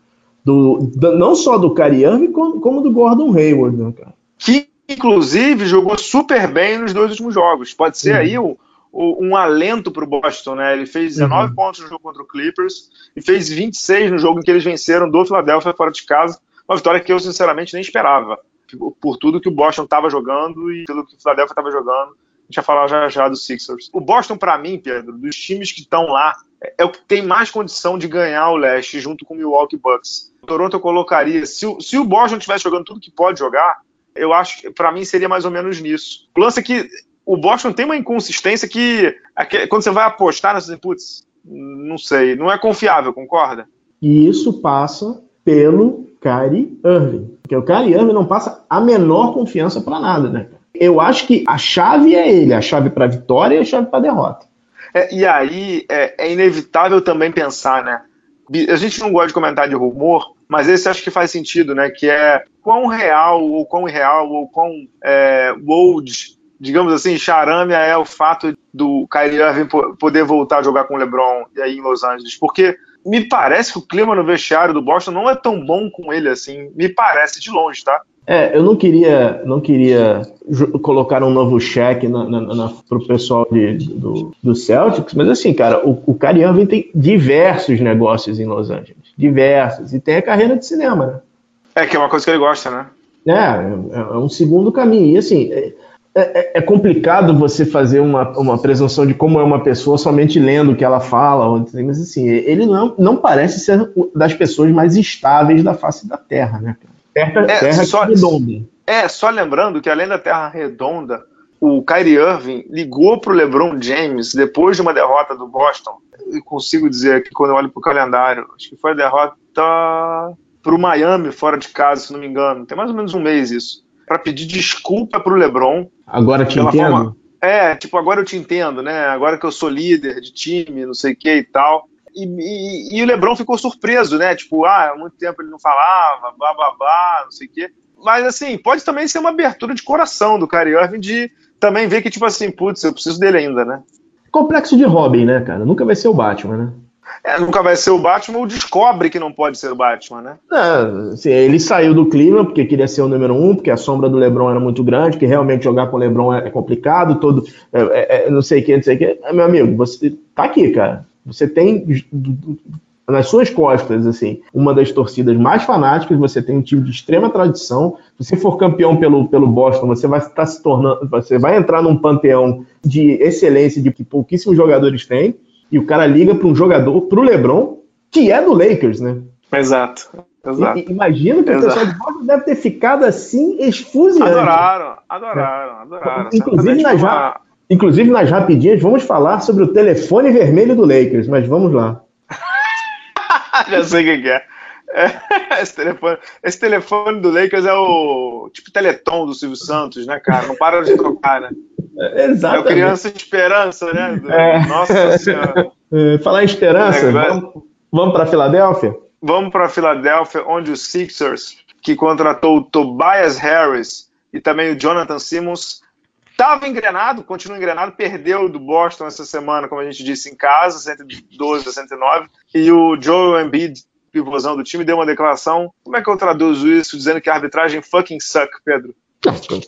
Do, do não só do Irving, como, como, do Gordon Hayward, né, cara? Que, inclusive, jogou super bem nos dois últimos jogos. Pode ser uhum. aí o, o, um alento para o Boston, né? Ele fez 19 uhum. pontos no jogo contra o Clippers e fez 26 no jogo em que eles venceram do Philadelphia fora de casa. Uma vitória que eu, sinceramente, nem esperava. Por, por tudo que o Boston estava jogando e pelo que o Philadelphia estava jogando gente vai falar já já do Sixers. O Boston, para mim, Pedro, dos times que estão lá, é o que tem mais condição de ganhar o leste junto com o Milwaukee Bucks. Toronto eu colocaria. Se o, se o Boston estivesse jogando tudo que pode jogar, eu acho que para mim seria mais ou menos nisso. O lance é que o Boston tem uma inconsistência que quando você vai apostar nessas putz, não sei, não é confiável, concorda? E isso passa pelo Kyrie Irving. Porque o Kyrie Irving não passa a menor confiança para nada, né? eu acho que a chave é ele, a chave para vitória e a chave para derrota. É, e aí é, é, inevitável também pensar, né? A gente não gosta de comentar de rumor, mas esse acho que faz sentido, né? Que é quão real, ou quão irreal, ou quão é, old, digamos assim, charame é o fato do Kyrie Irving poder voltar a jogar com o LeBron e aí em Los Angeles. Porque me parece que o clima no vestiário do Boston não é tão bom com ele assim. Me parece de longe, tá? É, eu não queria, não queria colocar um novo cheque na, na, na, pro pessoal de, do, do Celtics, mas assim, cara, o, o Kyrie Irving tem diversos negócios em Los Angeles, diversos, e tem a carreira de cinema, né? É, que é uma coisa que ele gosta, né? É, é, é um segundo caminho, e assim, é, é, é, complicado você fazer uma, uma presunção de como é uma pessoa somente lendo o que ela fala, mas assim, ele não, não parece ser das pessoas mais estáveis da face da Terra, né, cara? Terra, é, terra só, redonda. É, só lembrando que além da Terra redonda, o Kyrie Irving ligou para o LeBron James depois de uma derrota do Boston. Eu consigo dizer aqui quando eu olho para o calendário, acho que foi a derrota para o Miami fora de casa, se não me engano. Tem mais ou menos um mês isso. Para pedir desculpa para o LeBron. Agora te entendo. Forma, é, tipo, agora eu te entendo, né? Agora que eu sou líder de time, não sei o que e tal. E, e, e, o Lebron ficou surpreso, né? Tipo, ah, há muito tempo ele não falava, blá blá blá, não sei o quê. Mas assim, pode também ser uma abertura de coração do Kyrie Irving de também ver que, tipo assim, putz, eu preciso dele ainda, né? Complexo de Robin, né, cara? Nunca vai ser o Batman, né? É, nunca vai ser o Batman ou descobre que não pode ser o Batman, né? É, assim, ele saiu do clima porque queria ser o número um, porque a sombra do LeBron era muito grande, que realmente jogar com o LeBron é, é complicado, todo, é, é, é não sei o que, não sei o que. Meu amigo, você tá aqui, cara. Você tem nas suas costas, assim, uma das torcidas mais fanáticas, você tem um time de extrema tradição. Se você for campeão pelo, pelo Boston, você vai estar se tornando, você vai entrar num panteão de excelência de que pouquíssimos jogadores têm. E o cara liga para um jogador, para o LeBron, que é do Lakers, né? Exato. Exato. E, imagino que Exato. o pessoal de Boston deve ter ficado assim, esfuziante. Adoraram, adoraram, adoraram. Inclusive, na, já, Inclusive, nas rapidinhas, vamos falar sobre o telefone vermelho do Lakers, mas vamos lá. Já sei o que é. é. Esse, telefone, esse telefone do Lakers é o tipo Teleton do Silvio Santos, né, cara? Não para de tocar, né? É, exatamente. É o Criança Esperança, né? Do... É. Nossa Senhora. É, falar em esperança, é, vamos, vamos para Filadélfia? Vamos para Filadélfia, onde o Sixers, que contratou o Tobias Harris e também o Jonathan Simmons, Estava engrenado, continua engrenado, perdeu do Boston essa semana, como a gente disse, em casa, 112 a 109. E o Joel Embiid, pivôzão do time, deu uma declaração. Como é que eu traduzo isso dizendo que a arbitragem fucking suck, Pedro?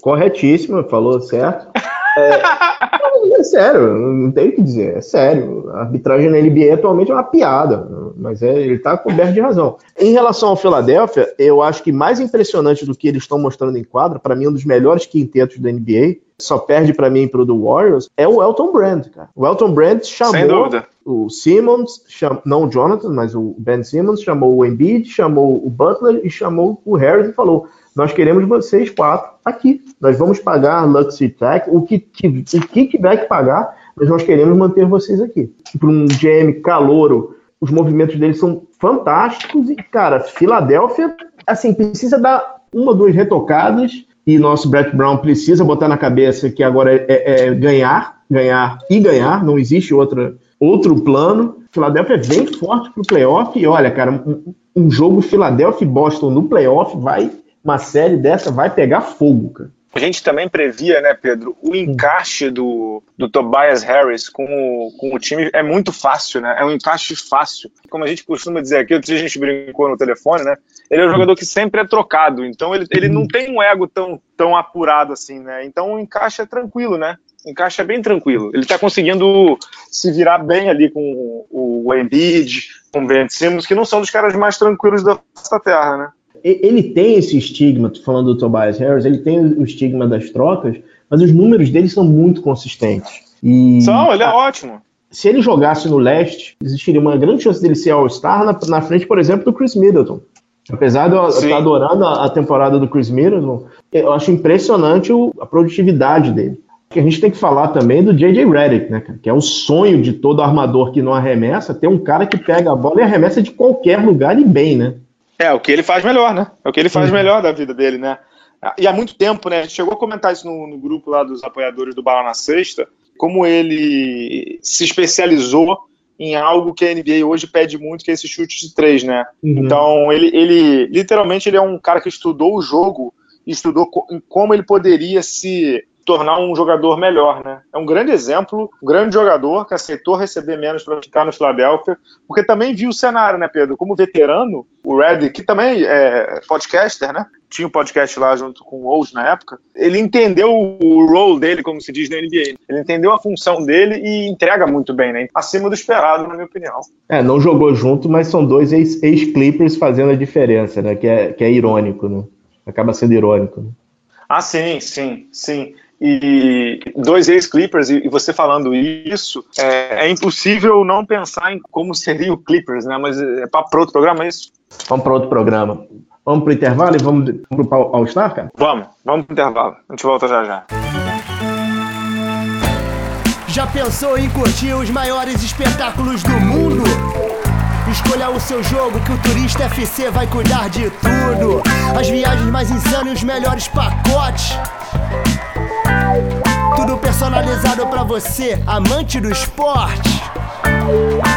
Corretíssimo, falou certo. É, é sério, não tem o que dizer, é sério. A arbitragem na NBA atualmente é uma piada, mas é, ele está coberto de razão. Em relação ao Philadelphia, eu acho que mais impressionante do que eles estão mostrando em quadra, para mim, um dos melhores quintetos da NBA, só perde para mim pro do Warriors, é o Elton Brand, cara. O Elton Brand chamou o Simmons, cham... não o Jonathan, mas o Ben Simmons, chamou o Embiid, chamou o Butler e chamou o Harris e falou: nós queremos vocês quatro aqui. Nós vamos pagar Luxury Tax, o que, o que tiver que pagar, mas nós queremos manter vocês aqui. Para um GM calouro, os movimentos dele são fantásticos e, cara, Filadélfia, assim, precisa dar uma duas retocadas e nosso Brett Brown precisa botar na cabeça que agora é, é, é ganhar, ganhar e ganhar, não existe outra, outro plano. Filadélfia é bem forte para o playoff e olha, cara, um, um jogo Filadélfia e Boston no playoff vai uma série dessa vai pegar fogo, cara. A gente também previa, né, Pedro, o encaixe do, do Tobias Harris com o, com o time é muito fácil, né? É um encaixe fácil. Como a gente costuma dizer aqui, outro dia a gente brincou no telefone, né? Ele é um jogador que sempre é trocado, então ele, ele não tem um ego tão, tão apurado assim, né? Então o encaixe é tranquilo, né? O encaixe é bem tranquilo. Ele tá conseguindo se virar bem ali com o Embiid, com o Ben Simmons, que não são dos caras mais tranquilos da terra, né? Ele tem esse estigma, falando do Tobias Harris, ele tem o estigma das trocas, mas os números dele são muito consistentes. E, são, ele é ótimo. Se ele jogasse no leste, existiria uma grande chance dele ser All-Star na, na, frente, por exemplo, do Chris Middleton. Apesar de eu estar adorando a, a, temporada do Chris Middleton, eu acho impressionante o, a produtividade dele. Que a gente tem que falar também do J.J. Redick, né, que é o sonho de todo armador que não arremessa, ter um cara que pega a bola e arremessa de qualquer lugar e bem, né? É, o que ele faz melhor, né? É o que ele faz uhum. melhor da vida dele, né? E há muito tempo, né? A gente chegou a comentar isso no, no grupo lá dos apoiadores do Bala na Sexta, como ele se especializou em algo que a NBA hoje pede muito, que é esse chute de três, né? Uhum. Então, ele, ele, literalmente, ele é um cara que estudou o jogo, estudou como ele poderia se tornar um jogador melhor, né? É um grande exemplo, um grande jogador que aceitou receber menos para ficar no Philadelphia, porque também viu o cenário, né, Pedro? Como veterano, o Red, que também é podcaster, né? Tinha um podcast lá junto com o Ous na época. Ele entendeu o role dele, como se diz na NBA. Ele entendeu a função dele e entrega muito bem, né? Acima do esperado, na minha opinião. É, não jogou junto, mas são dois ex-Clippers fazendo a diferença, né? Que é, que é irônico, né? Acaba sendo irônico. Né? Ah, sim, sim, sim e dois ex-Clippers, e você falando isso, é, é, impossível não pensar em como seria o Clippers, né? Mas é para outro programa, é isso? Vamos para outro programa. Vamos para o intervalo e vamos para o All-Star, cara? Vamos, vamos para o intervalo. A gente volta já já. Já pensou em curtir os maiores espetáculos do mundo? Escolha o seu jogo que o Turista FC vai cuidar de tudo. As viagens mais insanas e os melhores pacotes. Tudo personalizado para você, amante do esporte.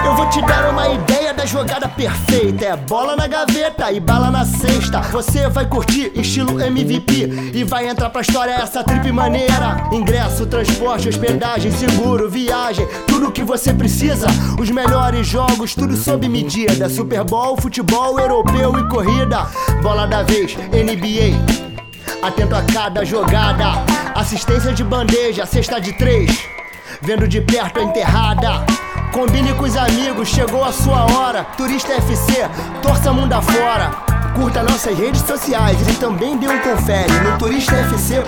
Eu vou te dar uma ideia da jogada perfeita. É bola na gaveta e bala na cesta. Você vai curtir estilo MVP e vai entrar pra história essa trip maneira. Ingresso, transporte, hospedagem, seguro, viagem, tudo que você precisa. Os melhores jogos, tudo sob medida. Super Bowl, futebol europeu e corrida. Bola da vez, NBA atento a cada jogada. Assistência de bandeja, cesta de três. Vendo de perto a enterrada. Combine com os amigos, chegou a sua hora. Turista FC, torça mundo afora. Curta nossas redes sociais e também dê um confere no turistafc.com.br.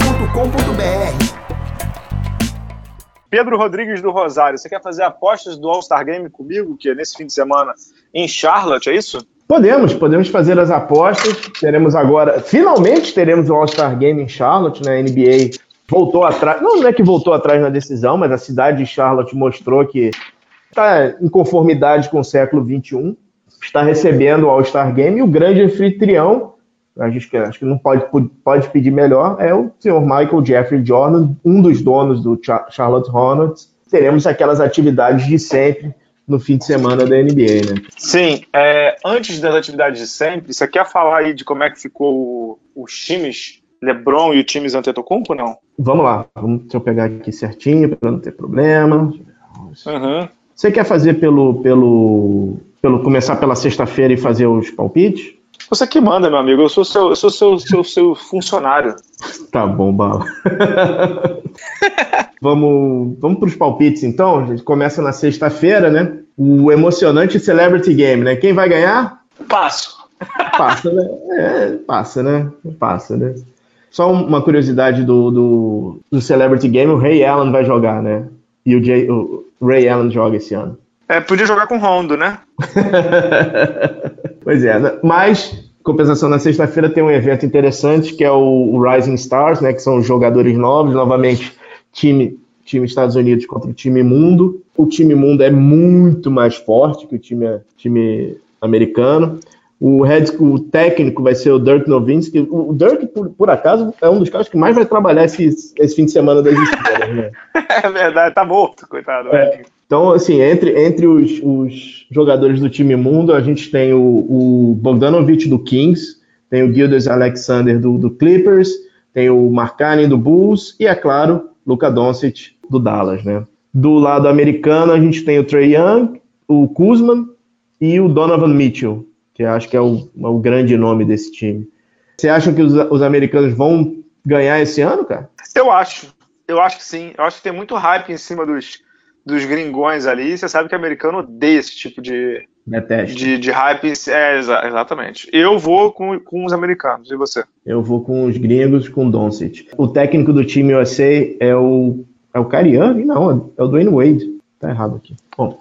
Pedro Rodrigues do Rosário, você quer fazer apostas do All-Star Game comigo, que é nesse fim de semana em Charlotte, é isso? Podemos, podemos fazer as apostas. Teremos agora, finalmente teremos o All-Star Game em Charlotte, né? NBA voltou atrás, não, não é que voltou atrás na decisão, mas a cidade de Charlotte mostrou que está em conformidade com o século XXI, está recebendo o All-Star Game e o grande anfitrião, acho que, acho que não pode, pode pedir melhor, é o senhor Michael Jeffrey Jordan, um dos donos do Charlotte Hornets. Teremos aquelas atividades de sempre no fim de semana da NBA, né? Sim, é, antes das atividades de sempre, você quer falar aí de como é que ficou os times LeBron e o times Antetokounmpo, não? Vamos lá, vamos, deixa eu pegar aqui certinho para não ter problema. Uhum. Você quer fazer pelo, pelo, pelo começar pela sexta-feira e fazer os palpites? Você que manda, meu amigo. Eu sou seu, eu sou seu, seu, seu funcionário. Tá bom, bala. vamos vamos para os palpites, então. A gente começa na sexta-feira, né? O emocionante Celebrity Game, né? Quem vai ganhar? Passo. Passa, né? É, passa, né? Passa, né? Só uma curiosidade do, do, do Celebrity Game, o Ray Allen vai jogar, né? E o, Jay, o Ray Allen joga esse ano. É, podia jogar com o Rondo, né? pois é, né? mas compensação na sexta-feira tem um evento interessante que é o, Rising Stars, né? Que são jogadores novos, novamente time time Estados Unidos contra o time mundo. O time mundo é muito mais forte que o time, time americano. O head o técnico vai ser o Dirk Nowitzki. O Dirk, por, por, acaso, é um dos caras que mais vai trabalhar esse, esse fim de semana das estrelas, né? É verdade, tá morto, coitado. É. Então, assim, entre, entre os, os, jogadores do time mundo, a gente tem o, o Bogdanovich do Kings, tem o Gildas Alexander do, do Clippers, tem o Markkanen do Bulls e, é claro, Luka Doncic do Dallas, né? Do lado americano, a gente tem o Trey Young, o Kuzman e o Donovan Mitchell, que acho que é o, é o grande nome desse time. Você acha que os, os americanos vão ganhar esse ano, cara? Eu acho. Eu acho que sim. Eu acho que tem muito hype em cima dos, dos gringões ali, você sabe que o americano odeia esse tipo de, de, de hype. É, exa exatamente. Eu vou com, com os americanos, e você? Eu vou com os gringos, com o Doncic. O técnico do time USA é o, é o Cariani? Não, é o Dwayne Wade. Tá errado aqui. Bom,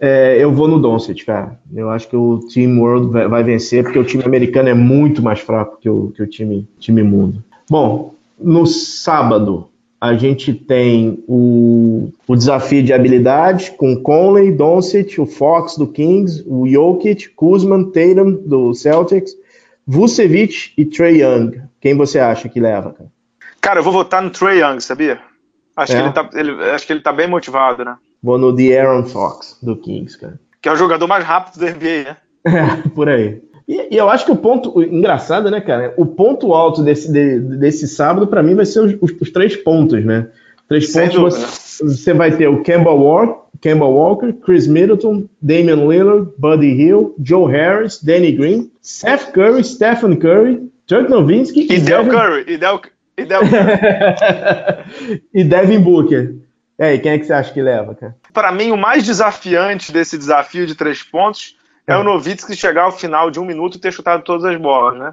é, eu vou no Doncic, cara. Eu acho que o Team World vai, vai, vencer, porque o time americano é muito mais fraco que o, que o time, time mundo. Bom, no sábado, a gente tem o, o desafio de habilidades com Conley, Doncic, o Fox do Kings, o Jokic, Kuzman, Tatum do Celtics, Vucevic e Trey Young. Quem você acha que leva, cara? Cara, eu vou votar no Trey Young, sabia? Acho, é. que ele tá, ele, acho que ele tá bem motivado, né? Vou no Aaron Fox do Kings, cara. Que é o jogador mais rápido da NBA, né? É, por aí. E, e, eu acho que o ponto engraçado, né, cara? O ponto alto desse, de, desse sábado, para mim, vai ser os, os, os, três pontos, né? Três Sem pontos. Você, você, vai ter o Kemba Walker, Kemba Walker, Chris Middleton, Damian Lillard, Buddy Hill, Joe Harris, Danny Green, Seth Curry, Stephen Curry, Dirk Nowitzki e, e Del Devin... Curry. E Del, e Del Curry. e Devin Booker. E aí, quem é que você acha que leva, cara? Para mim, o mais desafiante desse desafio de três pontos é o Novitsky chegar ao final de um minuto e ter chutado todas as bolas, né?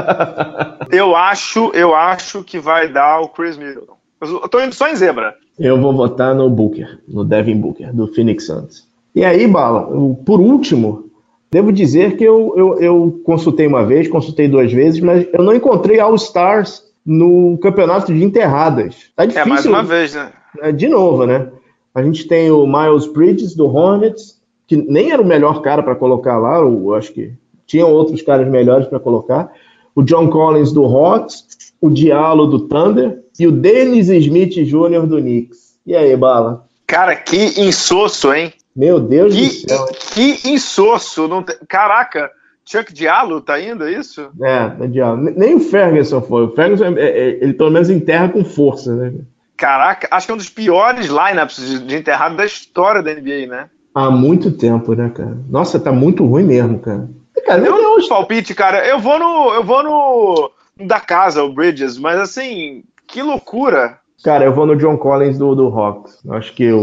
eu acho, eu acho que vai dar o Chris Middleton. Eu tô indo só em zebra. Eu vou votar no Booker, no Devin Booker, do Phoenix Suns. E aí, Bala, por último, devo dizer que eu, eu, eu consultei uma vez, consultei duas vezes, mas eu não encontrei All-Stars no campeonato de enterradas. Tá difícil. É, mais uma vez, né? É, de novo, né? A gente tem o Miles Bridges do Hornets, que nem era o melhor cara para colocar lá, eu acho que tinham outros caras melhores para colocar. O John Collins do Hawks, o Diallo do Thunder e o Dennis Smith Jr. do Knicks. E aí, Bala? Cara, que insosso, hein? Meu Deus que, do céu. Que insosso. Não te... Caraca, Chuck Diallo tá indo, é isso? É, é Diallo. Nem o Ferguson foi. O Ferguson, ele pelo menos enterra com força, né? Caraca, acho que é um dos piores lineups de, enterrado da história da NBA, né? Há muito tempo, né, cara? Nossa, tá muito ruim mesmo, cara. cara eu não palpite, cara. Eu vou no. Eu vou no. Da casa, o Bridges, mas assim, que loucura. Cara, eu vou no John Collins do, do Hawks. Acho que eu.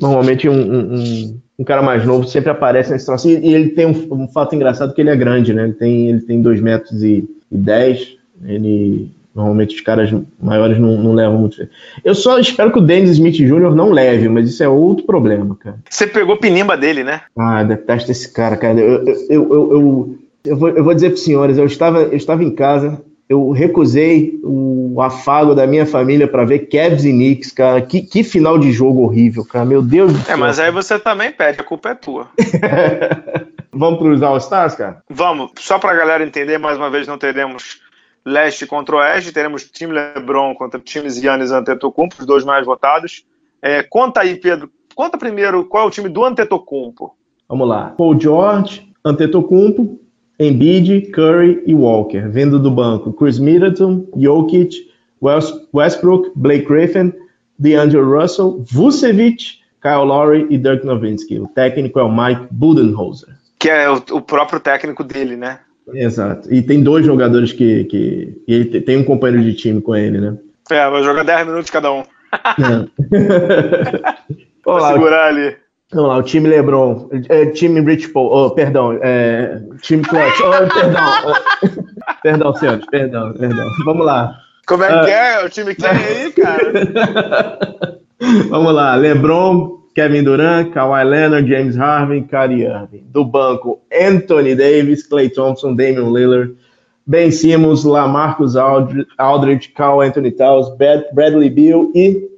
Normalmente um, um, um, cara mais novo sempre aparece nesse troço. E, e ele tem um, um, fato engraçado que ele é grande, né? Ele tem, ele tem 2 metros e, e 10. Ele Normalmente os caras maiores não, não levam muito. Eu só espero que o Dennis Smith Jr. não leve, mas isso é outro problema, cara. Você pegou pinimba dele, né? Ah, detesto esse cara, cara. Eu, eu, eu, eu, eu, vou, eu vou dizer para os senhores, eu estava, eu estava em casa, eu recusei o afago da minha família para ver Cavs e Knicks, cara. Que, que final de jogo horrível, cara. Meu Deus do é, céu. É, mas aí você também pede, a culpa é tua. Vamos para os All-Stars, cara? Vamos. Só para a galera entender, mais uma vez, não teremos leste contra oeste, teremos time LeBron contra times Giannis Antetokounmpo, os dois mais votados. É, conta aí, Pedro, conta primeiro qual é o time do Antetokounmpo. Vamos lá. Paul George, Antetokounmpo, Embiid, Curry e Walker. Vindo do banco, Chris Middleton, Jokic, Westbrook, Blake Griffin, DeAndre Russell, Vucevic, Kyle Lowry e Dirk Nowitzki. O técnico é o Mike Budenholzer. Que é o, o próprio técnico dele, né? Exato. E tem dois jogadores que, que. E ele tem um companheiro de time com ele, né? É, vai jogar 10 minutos cada um. É. Segurar ali. Vamos lá, o time LeBron, é, time Rich Paul, oh, perdão, é, time Clutch, oh, perdão, perdão, senhores, perdão, perdão. Vamos lá. Como é que uh, é? O time que tem aí, cara? Vamos lá, LeBron, Kevin Durant, Kawhi Leonard, James Harden, Kyrie Irving. Do banco, Anthony Davis, Clay Thompson, Damian Lillard, Ben Simmons, Lamarcus Aldridge, Carl Anthony Towns, Bradley Beal e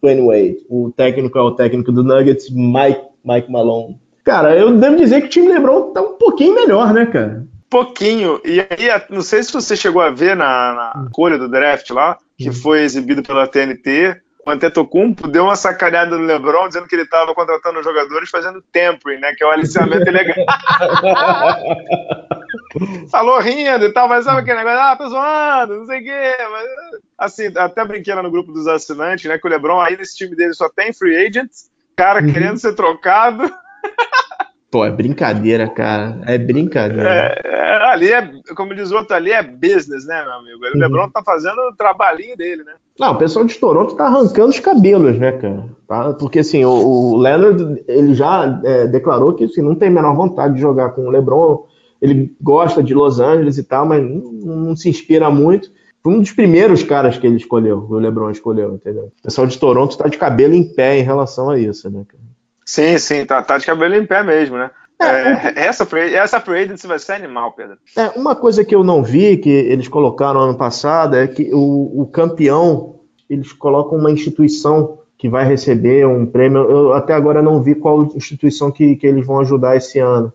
Dwayne Wade. O técnico é o técnico do Nuggets, Mike, Mike Malone. Cara, eu devo dizer que o time LeBron tá um pouquinho melhor, né, cara? Pouquinho. E aí, não sei se você chegou a ver na, na colha do draft lá, que hum. foi exibido pela TNT, o Antetokounmpo deu uma sacaneada no LeBron, dizendo que ele estava contratando jogadores fazendo tempering, né? Que é o aliciamento ilegal. Falou rindo e tal, mas sabe aquele negócio? Ah, tô zoando, não sei o quê. Mas, assim, até brinquei lá no grupo dos assinantes, né? Que o LeBron aí nesse time dele só tem free agents, cara uhum. querendo ser trocado. Pô, é brincadeira, cara. É brincadeira. É, é, ali é, como diz o outro, ali é business, né, meu amigo? O uhum. Lebron tá fazendo o trabalhinho dele, né? Não, o pessoal de Toronto tá arrancando os cabelos, né, cara? Tá? Porque, assim, o, o Leonard, ele já é, declarou que assim, não tem a menor vontade de jogar com o LeBron. Ele gosta de Los Angeles e tal, mas não, não se inspira muito. Foi um dos primeiros caras que ele escolheu, o LeBron escolheu, entendeu? O pessoal de Toronto tá de cabelo em pé em relação a isso, né, cara? Sim, sim, tá, tá de cabelo em pé mesmo, né? É, é, essa, essa free agency vai ser animal, Pedro. É, uma coisa que eu não vi, que eles colocaram ano passado, é que o, o campeão, eles colocam uma instituição que vai receber um prêmio. Eu até agora não vi qual instituição que, que eles vão ajudar esse ano.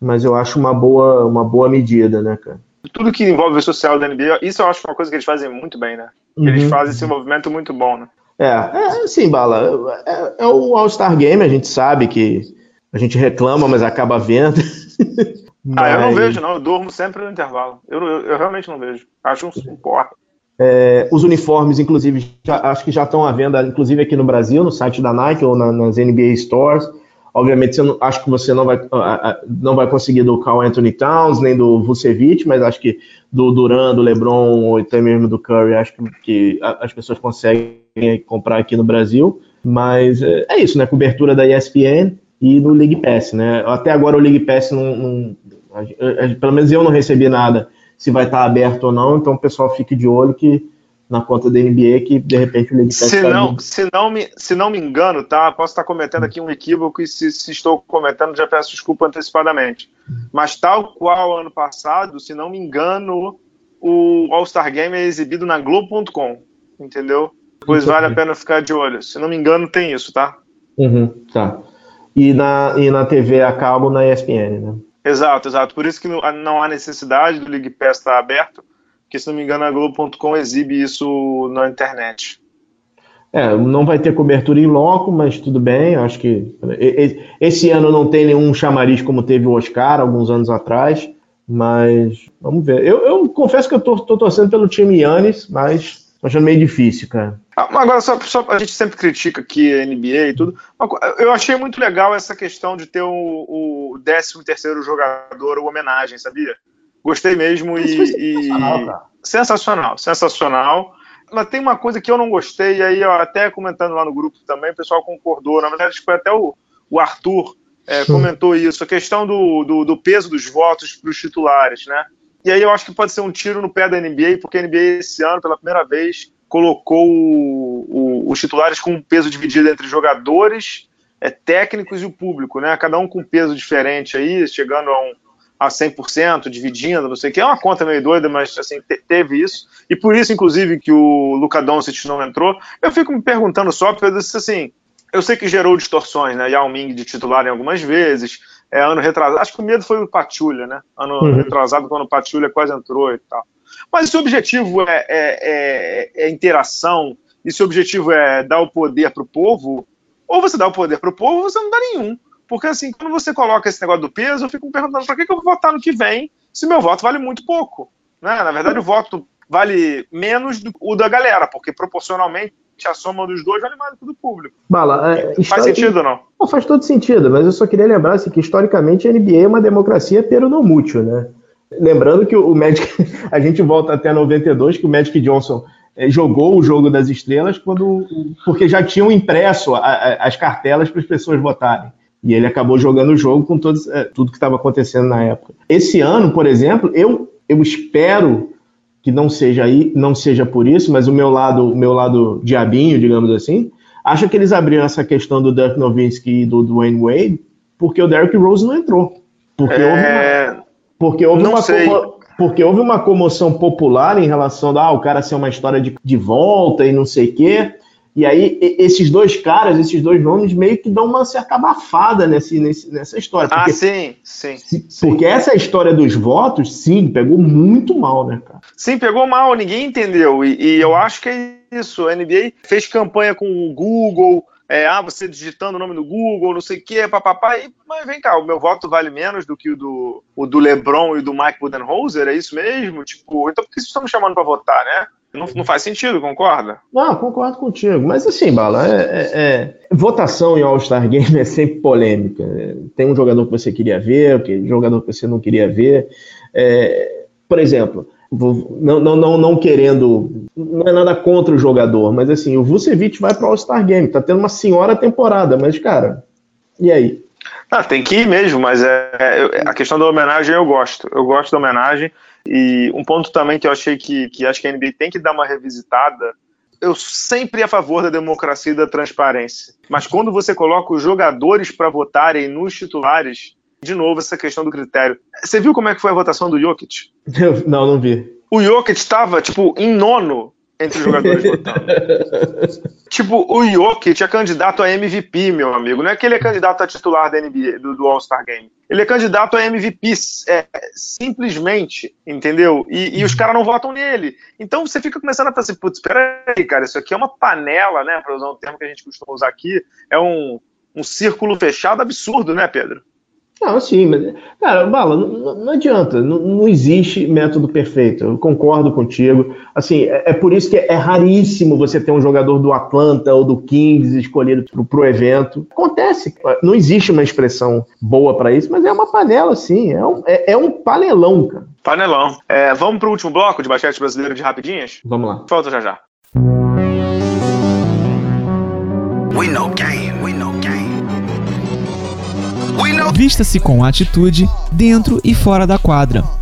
Mas eu acho uma boa, uma boa medida, né, cara? Tudo que envolve o social da NBA, isso eu acho uma coisa que eles fazem muito bem, né? Eles uhum. fazem esse movimento muito bom, né? É, é sim, Bala. É, é o All-Star Game, a gente sabe que a gente reclama, mas acaba vendo. mas... Ah, eu não vejo, não. Eu durmo sempre no intervalo. Eu, eu, eu realmente não vejo. Acho um, porra. É, os uniformes, inclusive, já, acho que já estão à venda, inclusive aqui no Brasil, no site da Nike ou na, nas NBA Stores. Obviamente, não, acho que você não vai, não vai conseguir do Carl Anthony Towns, nem do Vucevic, mas acho que do Duran, do LeBron ou até mesmo do Curry, acho que, que as pessoas conseguem comprar aqui no Brasil. Mas é, é isso, né? Cobertura da ESPN e no League Pass, né? Até agora o League Pass não, não pelo menos eu não recebi nada se vai estar aberto ou não, então o pessoal fique de olho que na conta da NBA que de repente o League Pass se não, se não me se não me engano, tá? Posso estar cometendo aqui um equívoco e se, se estou cometendo já peço desculpa antecipadamente. Mas tal qual ano passado, se não me engano, o All-Star Game é exibido na Globo.com, entendeu? Pois vale a pena ficar de olho. Se não me engano, tem isso, tá? Uhum, tá e na, e na TV a cabo na ESPN, né? Exato, exato. Por isso que não há necessidade do League Pass estar aberto, porque se não me engano a Globo.com exibe isso na internet. É, não vai ter cobertura em loco, mas tudo bem. Acho que esse ano não tem nenhum chamariz como teve o Oscar alguns anos atrás, mas vamos ver. Eu, eu confesso que eu tô, tô torcendo pelo time Yannis, mas Tô achando meio difícil, cara. Ah, agora, só, só, a gente sempre critica aqui a NBA e tudo. Eu achei muito legal essa questão de ter o, o 13 terceiro jogador, o homenagem, sabia? Gostei mesmo e, sensacional, e... sensacional, sensacional. Mas tem uma coisa que eu não gostei, e aí até comentando lá no grupo também, o pessoal concordou. Na verdade, foi até o, o Arthur é, comentou isso, a questão do, do, do peso dos votos para os titulares, né? E aí eu acho que pode ser um tiro no pé da NBA, porque a NBA esse ano, pela primeira vez, colocou o, o, os titulares com um peso dividido entre jogadores, é, técnicos e o público, né? Cada um com um peso diferente aí, chegando a, um, a 100%, dividindo, não sei o que. É uma conta meio doida, mas assim, te, teve isso. E por isso, inclusive, que o Luca Doncic não entrou. Eu fico me perguntando só, porque assim, eu sei que gerou distorções, né? Yao Ming de titular em algumas vezes, é, ano retrasado. Acho que o medo foi o Patulha, né? Ano uhum. retrasado, quando o Patulha quase entrou e tal. Mas se o objetivo é, é, é, é interação, e se o objetivo é dar o poder para o povo, ou você dá o poder para o povo, ou você não dá nenhum. Porque assim, quando você coloca esse negócio do peso, eu fico me perguntando para que, que eu vou votar no que vem se meu voto vale muito pouco. Né? Na verdade, o voto vale menos do o da galera, porque proporcionalmente a soma dos dois vale mais do que do público. Bala, é, faz sentido ou não? não? Faz todo sentido, mas eu só queria lembrar assim, que historicamente a NBA é uma democracia peronomútil, né? Lembrando que o Magic, a gente volta até 92, que o Magic Johnson é, jogou o jogo das estrelas quando, porque já tinham impresso a, a, as cartelas para as pessoas votarem. E ele acabou jogando o jogo com todos, é, tudo que estava acontecendo na época. Esse ano, por exemplo, eu, eu espero que não seja aí, não seja por isso, mas o meu lado, o meu lado diabinho, digamos assim, acha que eles abriram essa questão do Dirk Nowitzki e do Dwayne Wade porque o Derrick Rose não entrou. Porque é... houve uma, porque houve uma porque houve uma comoção popular em relação a ah, o cara ser uma história de, de volta e não sei o quê. E aí, esses dois caras, esses dois nomes, meio que dão uma certa abafada nesse, nesse, nessa história. Ah, porque, ah, sim, sim, sim. Porque essa história dos votos, sim, pegou muito mal, né, cara? Sim, pegou mal, ninguém entendeu. E, e eu acho que é isso. A NBA fez campanha com o Google, é, ah, você digitando o nome do Google, não sei o quê, papapá. E, mas vem cá, o meu voto vale menos do que o do, o do LeBron e do Mike Budenholzer, é isso mesmo? Tipo, então por que vocês estão me chamando para votar, né? Não, não, faz sentido, concorda? Não, concordo contigo. Mas assim, Bala, é, é, é... votação em All-Star Game é sempre polêmica. Tem um jogador que você queria ver, um jogador que você não queria ver. É... Por exemplo, não, não, não, não querendo. Não é nada contra o jogador, mas assim, o Vucevic vai para o All-Star Game. Tá tendo uma senhora temporada, mas, cara, e aí? Ah, tem que ir mesmo, mas é, é, a questão da homenagem eu gosto. Eu gosto da homenagem. E um ponto também que eu achei que, que acho que a NBA tem que dar uma revisitada. Eu sempre a favor da democracia e da transparência. Mas quando você coloca os jogadores para votarem nos titulares, de novo essa questão do critério. Você viu como é que foi a votação do Jokic? Não, não vi. O Jokic estava, tipo, em nono entre os jogadores votando. tipo, o Jokic é candidato a MVP, meu amigo. Não é que ele é candidato a titular da NBA, do, do All-Star Game. Ele é candidato a MVP, é, simplesmente, entendeu? E, e os caras não votam nele. Então você fica começando a pensar, putz, espera aí, cara, isso aqui é uma panela, né? Para usar um termo que a gente costuma usar aqui. É um, um círculo fechado absurdo, né, Pedro? Não, sim, mas, cara, Bala, não, não adianta, não, não, existe método perfeito, eu concordo contigo. Assim, é, é, por isso que é raríssimo você ter um jogador do Atlanta ou do Kings escolhido para o evento. Acontece, não existe uma expressão boa para isso, mas é uma panela, sim, é um, é, é um panelão, cara. Panelão. É, vamos para o último bloco de basquete brasileiro de rapidinhas? Vamos lá. Falta já já. We know game. Vista-se com atitude dentro e fora da quadra.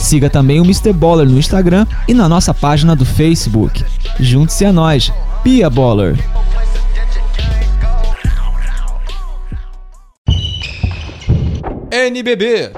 Siga também o Mr. Baller no Instagram e na nossa página do Facebook. Junte-se a nós, Pia Baller. NBB.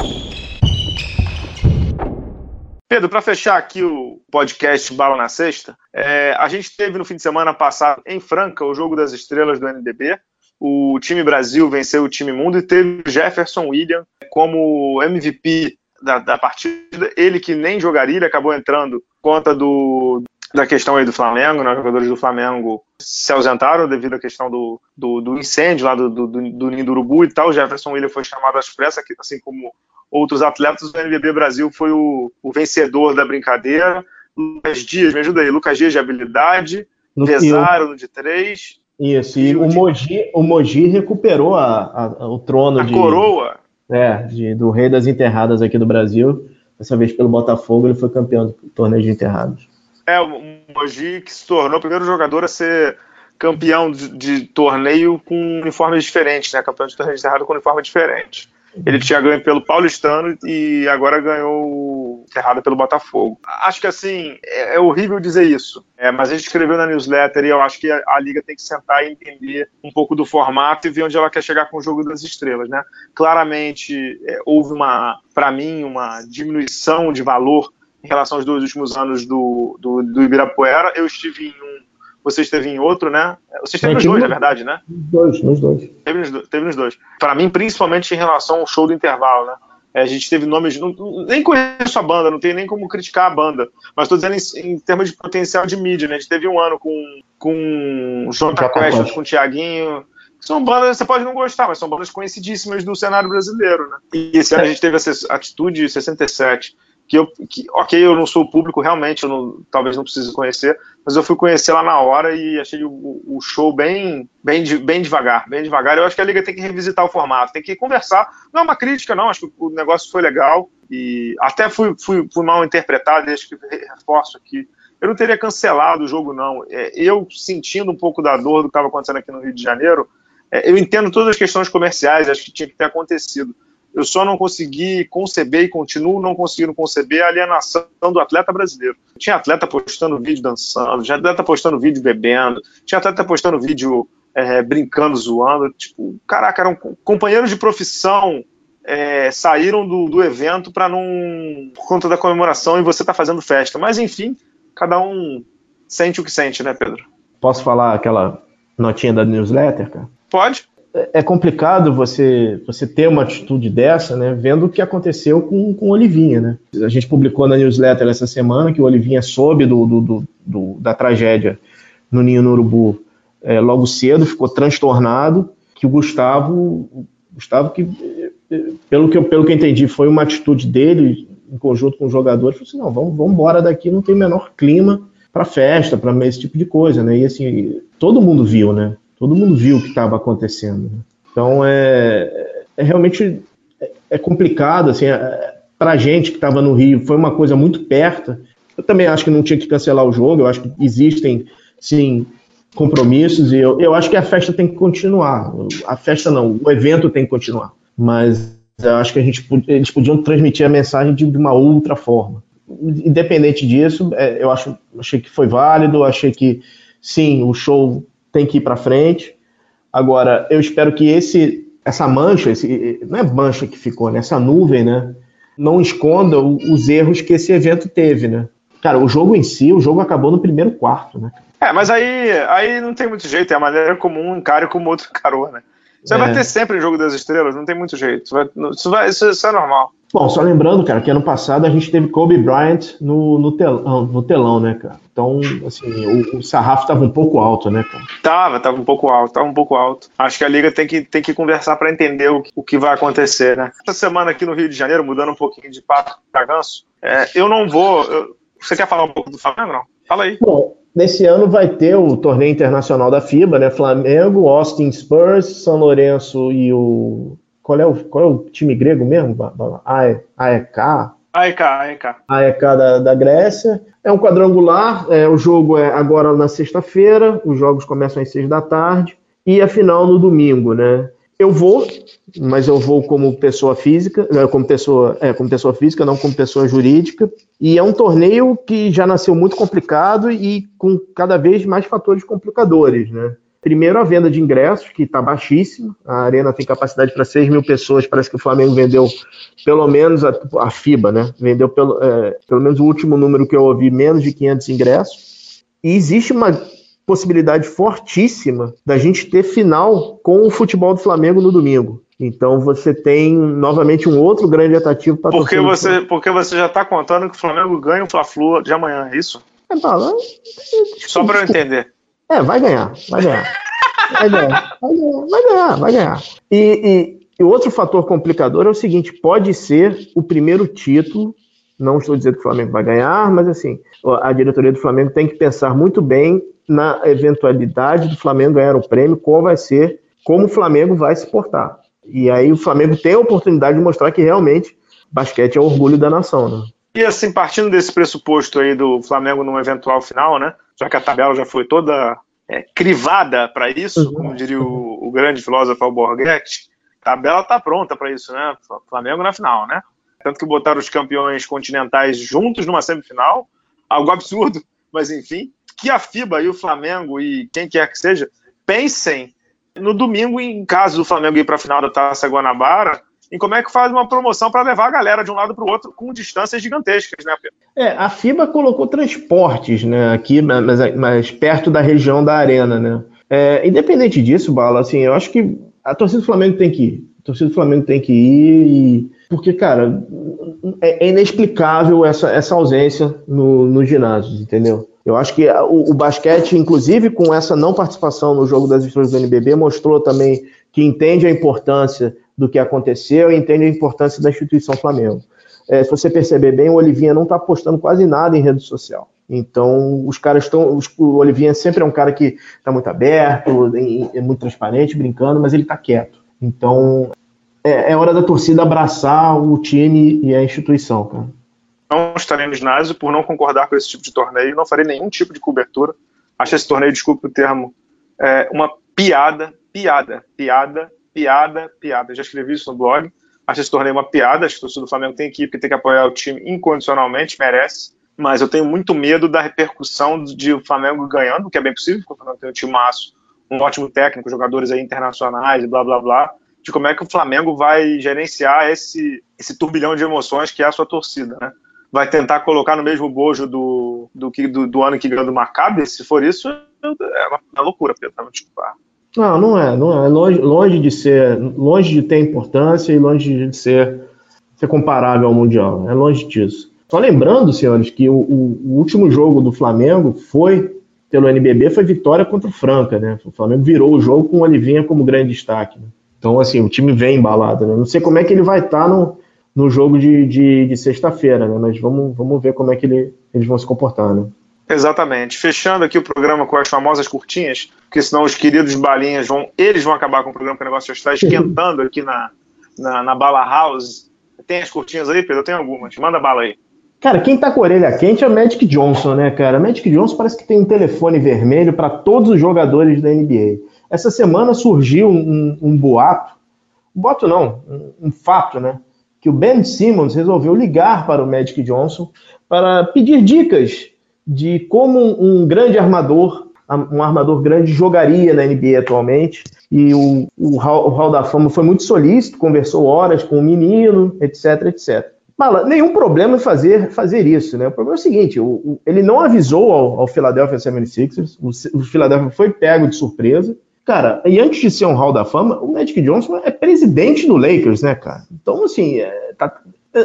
Pedro, para fechar aqui o podcast Bala na Sexta, é, a gente teve no fim de semana passado em Franca o jogo das estrelas do NBB. O time Brasil venceu o time Mundo e teve Jefferson William como MVP da, da partida. Ele que nem jogaria, ele acabou entrando conta do, da questão aí do Flamengo, né? Os jogadores do Flamengo se ausentaram devido à questão do, do, do incêndio lá do, do, do Ninho do Urubu e tal. O Jefferson William foi chamado às pressas, assim como outros atletas. O NBB Brasil foi o, o vencedor da brincadeira. Lucas Dias, me ajuda aí. Lucas Dias de habilidade, no Vezaro de três. Isso, e, e o, Mogi, o Mogi recuperou a, a, o trono a de. coroa. É, de, do rei das enterradas aqui do Brasil. Dessa vez pelo Botafogo, ele foi campeão do torneio de enterrados. É, o Mogi que se tornou o primeiro jogador a ser campeão de, de torneio com uniformes diferentes, né? Campeão de torneio de enterrado com uniforme diferente. Ele tinha ganho pelo Paulistano e agora ganhou errado pelo Botafogo. Acho que assim, é, é horrível dizer isso, é, mas a gente escreveu na newsletter e eu acho que a, a, Liga tem que sentar e entender um pouco do formato e ver onde ela quer chegar com o jogo das estrelas. Né? Claramente, é, houve uma, para mim, uma diminuição de valor em relação aos dois últimos anos do, do, do Ibirapuera. Eu estive em um você esteve em outro, né? Você esteve nos dois, na verdade, né? Dois, nos dois. Teve nos, teve nos dois. Para mim, principalmente em relação ao show do intervalo, né? É, a gente teve nomes. Não, nem conheço a banda, não tem nem como criticar a banda. Mas estou dizendo em, em, termos de potencial de mídia, né? A gente teve um ano com, com o Jota Quest, com o Tiaguinho. São bandas, você pode não gostar, mas são bandas conhecidíssimas do cenário brasileiro, né? E esse ano a gente teve essa Atitude 67 que eu, que, ok, eu não sou público, realmente, eu não, talvez não precise conhecer, mas eu fui conhecer lá na hora e achei o, o, show bem, bem, bem devagar, bem devagar. Eu acho que a Liga tem que revisitar o formato, tem que conversar. Não é uma crítica, não, acho que o negócio foi legal e até fui, fui, fui mal interpretado, acho que reforço aqui. Eu não teria cancelado o jogo, não. É, eu sentindo um pouco da dor do que estava acontecendo aqui no Rio de Janeiro, é, eu entendo todas as questões comerciais, acho que tinha que ter acontecido eu só não consegui conceber e continuo não conseguindo conceber a alienação do atleta brasileiro. Tinha atleta postando vídeo dançando, tinha atleta postando vídeo bebendo, tinha atleta postando vídeo é, brincando, zoando. Tipo, caraca, eram companheiros de profissão é, saíram do, do evento para não. por conta da comemoração e você tá fazendo festa. Mas enfim, cada um sente o que sente, né, Pedro? Posso falar aquela notinha da newsletter, cara? Pode é complicado você, você ter uma atitude dessa, né? Vendo o que aconteceu com, com o Olivinha, né? A gente publicou na newsletter essa semana que o Olivinha soube do, do, do, do da tragédia no Ninho no Urubu é, logo cedo, ficou transtornado, que o Gustavo, Gustavo que, pelo que, eu, pelo que eu entendi, foi uma atitude dele, em conjunto com os jogadores, falou assim, não, vamos, vamos embora daqui, não tem o menor clima para festa, para esse tipo de coisa, né? E assim, todo mundo viu, né? Todo mundo viu o que estava acontecendo. Então é, é realmente é complicado assim. É, para a gente que estava no Rio, foi uma coisa muito perto. Eu também acho que não tinha que cancelar o jogo. Eu acho que existem sim compromissos e eu, eu acho que a festa tem que continuar. A festa não, o evento tem que continuar. Mas eu acho que a gente, eles podiam transmitir a mensagem de uma outra forma. Independente disso, é, eu acho, achei que foi válido, achei que sim, o show tem que ir para frente. Agora, eu espero que esse, essa mancha, esse, não é mancha que ficou, né? Essa nuvem, né? Não esconda os erros que esse evento teve, né? Cara, o jogo em si, o jogo acabou no primeiro quarto, né? É, mas aí, aí não tem muito jeito, é a maneira como um encara e como outro encarou, né? Você é. vai ter sempre o jogo das estrelas, não tem muito jeito. Isso, vai, isso, vai, isso, isso é normal. Bom, só lembrando, cara, que ano passado a gente teve Kobe Bryant no, no, telão, no telão, né, cara? Então, assim, o, o sarrafo estava um pouco alto, né, cara? Tava, tava um pouco alto, tava um pouco alto. Acho que a liga tem que, tem que conversar para entender o, o que vai acontecer, né? Essa semana aqui no Rio de Janeiro, mudando um pouquinho de papo para ganso, é, eu não vou. Eu, você quer falar um pouco do Flamengo, não? Fala aí. Bom, nesse ano vai ter o torneio internacional da FIBA, né? Flamengo, Austin Spurs, São Lourenço e o qual é o, qual é o time grego mesmo? AEK? AEK, AEK. AEK da, da Grécia. É um quadrangular, é, o jogo é agora na sexta-feira, os jogos começam às seis da tarde, e a final no domingo, né? Eu vou, mas eu vou como pessoa física, é, como pessoa, é, como pessoa física, não como pessoa jurídica. E é um torneio que já nasceu muito complicado e com cada vez mais fatores complicadores, né? Primeiro, a venda de ingressos, que está baixíssima. A Arena tem capacidade para 6 mil pessoas. Parece que o Flamengo vendeu pelo menos a, a FIBA, né? Vendeu pelo, é, pelo menos o último número que eu ouvi, menos de 500 ingressos. E existe uma possibilidade fortíssima da gente ter final com o futebol do Flamengo no domingo. Então você tem novamente um outro grande atrativo para porque você Porque você já está contando que o Flamengo ganha o Fla-Flu de amanhã, é isso? É, não, Só para eu entender. É, vai ganhar, vai ganhar. Vai ganhar, vai ganhar, vai ganhar. Vai ganhar. E, e, e outro fator complicador é o seguinte: pode ser o primeiro título. Não estou dizendo que o Flamengo vai ganhar, mas assim, a diretoria do Flamengo tem que pensar muito bem na eventualidade do Flamengo ganhar o prêmio, qual vai ser, como o Flamengo vai se portar. E aí o Flamengo tem a oportunidade de mostrar que realmente basquete é o orgulho da nação, né? E assim, partindo desse pressuposto aí do Flamengo num eventual final, né? Já que a tabela já foi toda é, crivada para isso, uhum. como diria o, o, grande filósofo Alborguete, a tabela está pronta para isso, né? Flamengo na final, né? Tanto que botaram os campeões continentais juntos numa semifinal, algo absurdo, mas enfim, que a FIBA e o Flamengo e quem quer que seja pensem no domingo, em caso do Flamengo ir para a final da Taça Guanabara, em como é que faz uma promoção para levar a galera de um lado para o outro com distâncias gigantescas, né, Pedro? É, a FIBA colocou transportes, né, aqui, mas, mas perto da região da arena, né? É, independente disso, Bala, assim, eu acho que a torcida do Flamengo tem que ir. A torcida do Flamengo tem que ir, e... porque, cara, é, é inexplicável essa, essa ausência no, no ginásio, entendeu? Eu acho que o, o, basquete, inclusive com essa não participação no jogo das estrelas do NBB, mostrou também que entende a importância do que aconteceu e entende a importância da instituição Flamengo. É, se você perceber bem, o Olivinha não está postando quase nada em rede social. Então, os caras estão. O Olivinha sempre é um cara que está muito aberto, é muito transparente, brincando, mas ele está quieto. Então, é, é, hora da torcida abraçar o time e a instituição, cara não estarei no ginásio por não concordar com esse tipo de torneio, não farei nenhum tipo de cobertura. Acho esse torneio, desculpe o termo, é uma piada, piada, piada, piada, piada. Já escrevi isso no blog. Acho esse torneio uma piada. Acho que o torcedor do Flamengo tem que tem que apoiar o time incondicionalmente, merece. Mas eu tenho muito medo da repercussão de o Flamengo ganhando, que é bem possível, porque o Flamengo tem um time maço, um ótimo técnico, jogadores aí internacionais, blá blá blá, de como é que o Flamengo vai gerenciar esse, esse turbilhão de emoções que é a sua torcida, né? Vai tentar colocar no mesmo bojo do, do, do, do ano que ganhou do Maccabi, se for isso, é uma, é uma loucura, Pedro, desculpar. Não, não é, não é. Longe, longe de ser, longe de ter importância e longe de ser, ser comparável ao Mundial. É longe disso. Só lembrando, senhores, que o, o, o último jogo do Flamengo foi, pelo NBB, foi vitória contra o Franca, né? O Flamengo virou o jogo com o Olivinha como grande destaque. Né? Então, assim, o time vem embalado, né? Não sei como é que ele vai estar tá no, no jogo de, de, de sexta-feira, né? Mas vamos, vamos ver como é que ele, eles vão se comportar, né? Exatamente. Fechando aqui o programa com as famosas curtinhas, porque senão os queridos balinhas vão, eles vão acabar com o programa, porque o negócio já está esquentando aqui na, na, na Bala House. Tem as curtinhas aí, Pedro? Eu tenho algumas. Manda bala aí. Cara, quem tá com a orelha quente é o Magic Johnson, né, cara? Magic Johnson parece que tem um telefone vermelho para todos os jogadores da NBA. Essa semana surgiu um, um boato, boato não, um, um fato, né? Que o Ben Simmons resolveu ligar para o Magic Johnson para pedir dicas de como um grande armador, um armador grande, jogaria na NBA atualmente. E o, o, Hall, o Hall da Fama foi muito solícito, conversou horas com o menino, etc, etc. Mala, nenhum problema em fazer, fazer isso, né? O problema é o seguinte: o, o, ele não avisou ao, ao Philadelphia 76ers, o, o Philadelphia foi pego de surpresa, Cara, e antes de ser um Hall da Fama, o Magic Johnson é presidente do Lakers, né, cara? Então, assim, é, tá,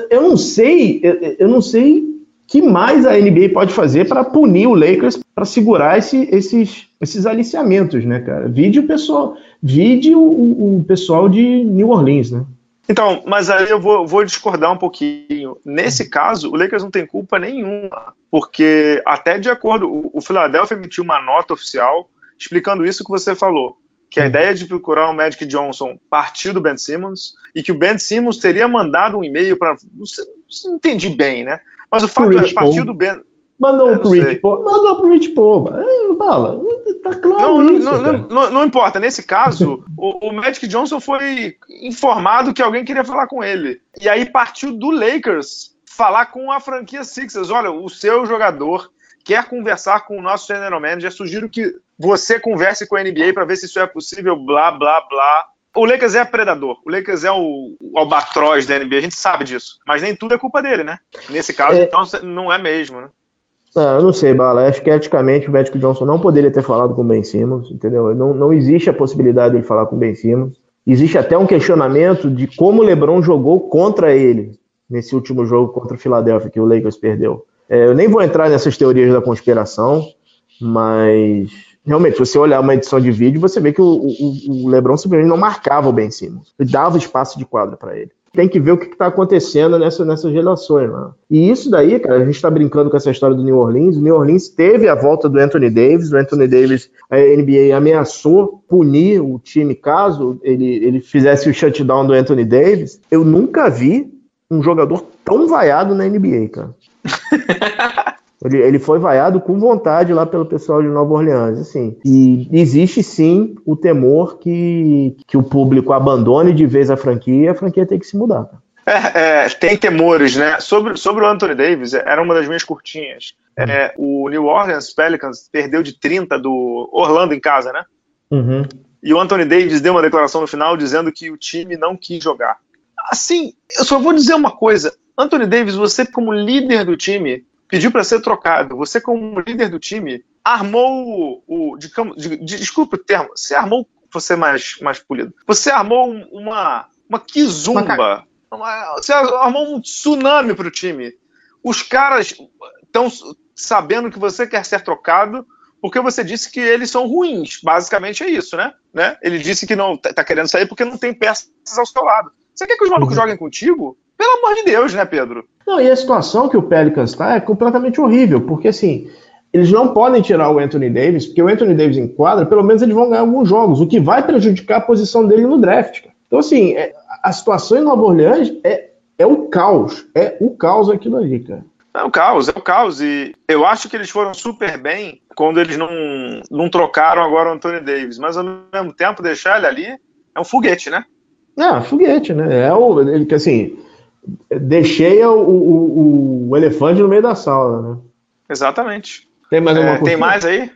eu não sei, eu, eu não sei que mais a NBA pode fazer para punir o Lakers para segurar esse, esses, esses aliciamentos, né, cara? Vide o pessoal, vide o, o, pessoal de New Orleans, né? Então, mas aí eu vou, vou, discordar um pouquinho. Nesse caso, o Lakers não tem culpa nenhuma, porque até de acordo, o, o Philadelphia emitiu uma nota oficial explicando isso que você falou. Que a ideia de procurar o Magic Johnson partiu do Ben Simmons e que o Ben Simmons teria mandado um e-mail para. Não, não entendi bem, né? Mas o fato é, partiu do Ben. Mandou é, pro Rich Paul. Mandou pro Rich Paul. É, bala. Tá claro não, isso, não, não, não, importa. Nesse caso, o, o, Magic Johnson foi informado que alguém queria falar com ele. E aí partiu do Lakers falar com a franquia Sixers. Olha, o seu jogador quer conversar com o nosso general manager. Sugiro que você converse com a NBA para ver se isso é possível, blá, blá, blá. O Lakers é predador, o Lakers é o, o albatroz da NBA, a gente sabe disso. Mas nem tudo é culpa dele, né? Nesse caso, é... então, não é mesmo, né? Ah, eu não sei, Bala. Acho que eticamente o Magic Johnson não poderia ter falado com o Ben Simmons, entendeu? Não, não existe a possibilidade de ele falar com o Ben Simmons. Existe até um questionamento de como o LeBron jogou contra ele nesse último jogo contra o Philadelphia, que o Lakers perdeu. É, eu nem vou entrar nessas teorias da conspiração, mas realmente, você olhar uma edição de vídeo, você vê que o, o, o LeBron simplesmente não marcava o Ben Simmons. Ele dava espaço de quadra para ele. Tem que ver o que está acontecendo nessa, nessas relações. Né? E isso daí, cara, a gente está brincando com essa história do New Orleans. O New Orleans teve a volta do Anthony Davis. O Anthony Davis, a NBA ameaçou punir o time caso ele, ele fizesse o shutdown do Anthony Davis. Eu nunca vi um jogador tão vaiado na NBA, cara. Ele, ele foi vaiado com vontade lá pelo pessoal de Nova Orleans, assim. E existe sim o temor que, que o público abandone de vez a franquia e a franquia tem que se mudar. É, é, tem temores, né? Sobre, sobre o Anthony Davis, era uma das minhas curtinhas. É, o New Orleans Pelicans perdeu de 30 do Orlando em casa, né? Uhum. E o Anthony Davis deu uma declaração no final dizendo que o time não quis jogar. assim, eu só vou dizer uma coisa. Anthony Davis, você como líder do time, pediu para ser trocado. Você como líder do time, armou o... o de, de, de, desculpa o termo. Você armou... Você mais, mais polido. Você armou uma... Uma kizumba. Uma, você armou um tsunami para o time. Os caras estão sabendo que você quer ser trocado porque você disse que eles são ruins. Basicamente é isso, né? né? Ele disse que não está querendo sair porque não tem peças ao seu lado. Você quer que os malucos uhum. joguem contigo? Pelo amor de Deus, né, Pedro? Não, e a situação que o Pelicans está é completamente horrível, porque assim, eles não podem tirar o Anthony Davis, porque o Anthony Davis em quadra, pelo menos eles vão ganhar alguns jogos, o que vai prejudicar a posição dele no draft. Então, assim, é, a situação em Nova Orleans é, é o caos. É o caos aquilo ali, cara. É o caos, é o caos. E eu acho que eles foram super bem quando eles não, não trocaram agora o Anthony Davis. Mas ao mesmo tempo, deixar ele ali é um foguete, né? Não, foguete, né? É o. Ele, assim. Deixei o, o, o, elefante no meio da sala, né? Exatamente. Tem mais alguma é, coisa? Tem mais aí?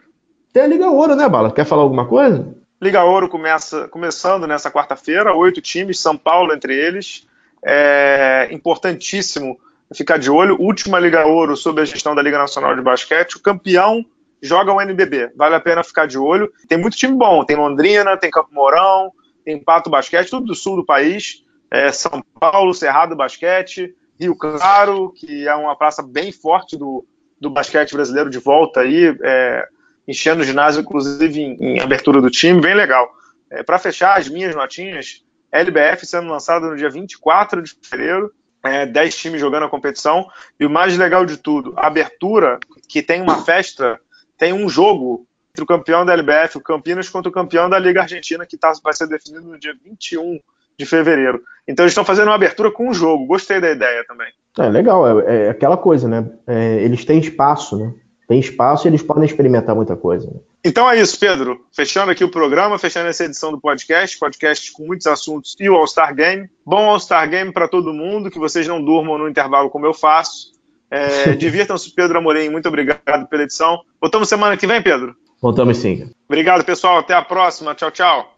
Tem a Liga Ouro, né, Bala? Quer falar alguma coisa? Liga Ouro começa começando nessa quarta-feira, oito times, São Paulo entre eles. É importantíssimo ficar de olho. Última Liga Ouro sob a gestão da Liga Nacional de Basquete. O campeão joga o NBB. Vale a pena ficar de olho. Tem muito time bom. Tem Londrina, tem Campo Mourão, tem Pato Basquete, tudo do sul do país. É, São Paulo, Cerrado Basquete, Rio Claro, que é uma praça bem forte do, do basquete brasileiro de volta aí, é, enchendo o ginásio, inclusive em, em abertura do time, bem legal. É, Para fechar as minhas notinhas, LBF sendo lançado no dia 24 de fevereiro, é, 10 times jogando a competição, e o mais legal de tudo, a abertura, que tem uma festa, tem um jogo entre o campeão da LBF, o Campinas, contra o campeão da Liga Argentina, que tá, vai ser definido no dia 21 de fevereiro. Então eles estão fazendo uma abertura com um jogo. Gostei da ideia também. É legal, é, é aquela coisa, né? É, eles têm espaço, né? Tem espaço e eles podem experimentar muita coisa. Né? Então é isso, Pedro. Fechando aqui o programa, fechando essa edição do podcast, podcast com muitos assuntos e o All-Star Game. Bom All-Star Game para todo mundo, que vocês não durmam no intervalo como eu faço. É, Divirtam-se, Pedro Amorim. Muito obrigado pela edição. Voltamos semana que vem, Pedro? Voltamos sim. Obrigado, pessoal. Até a próxima. Tchau, tchau.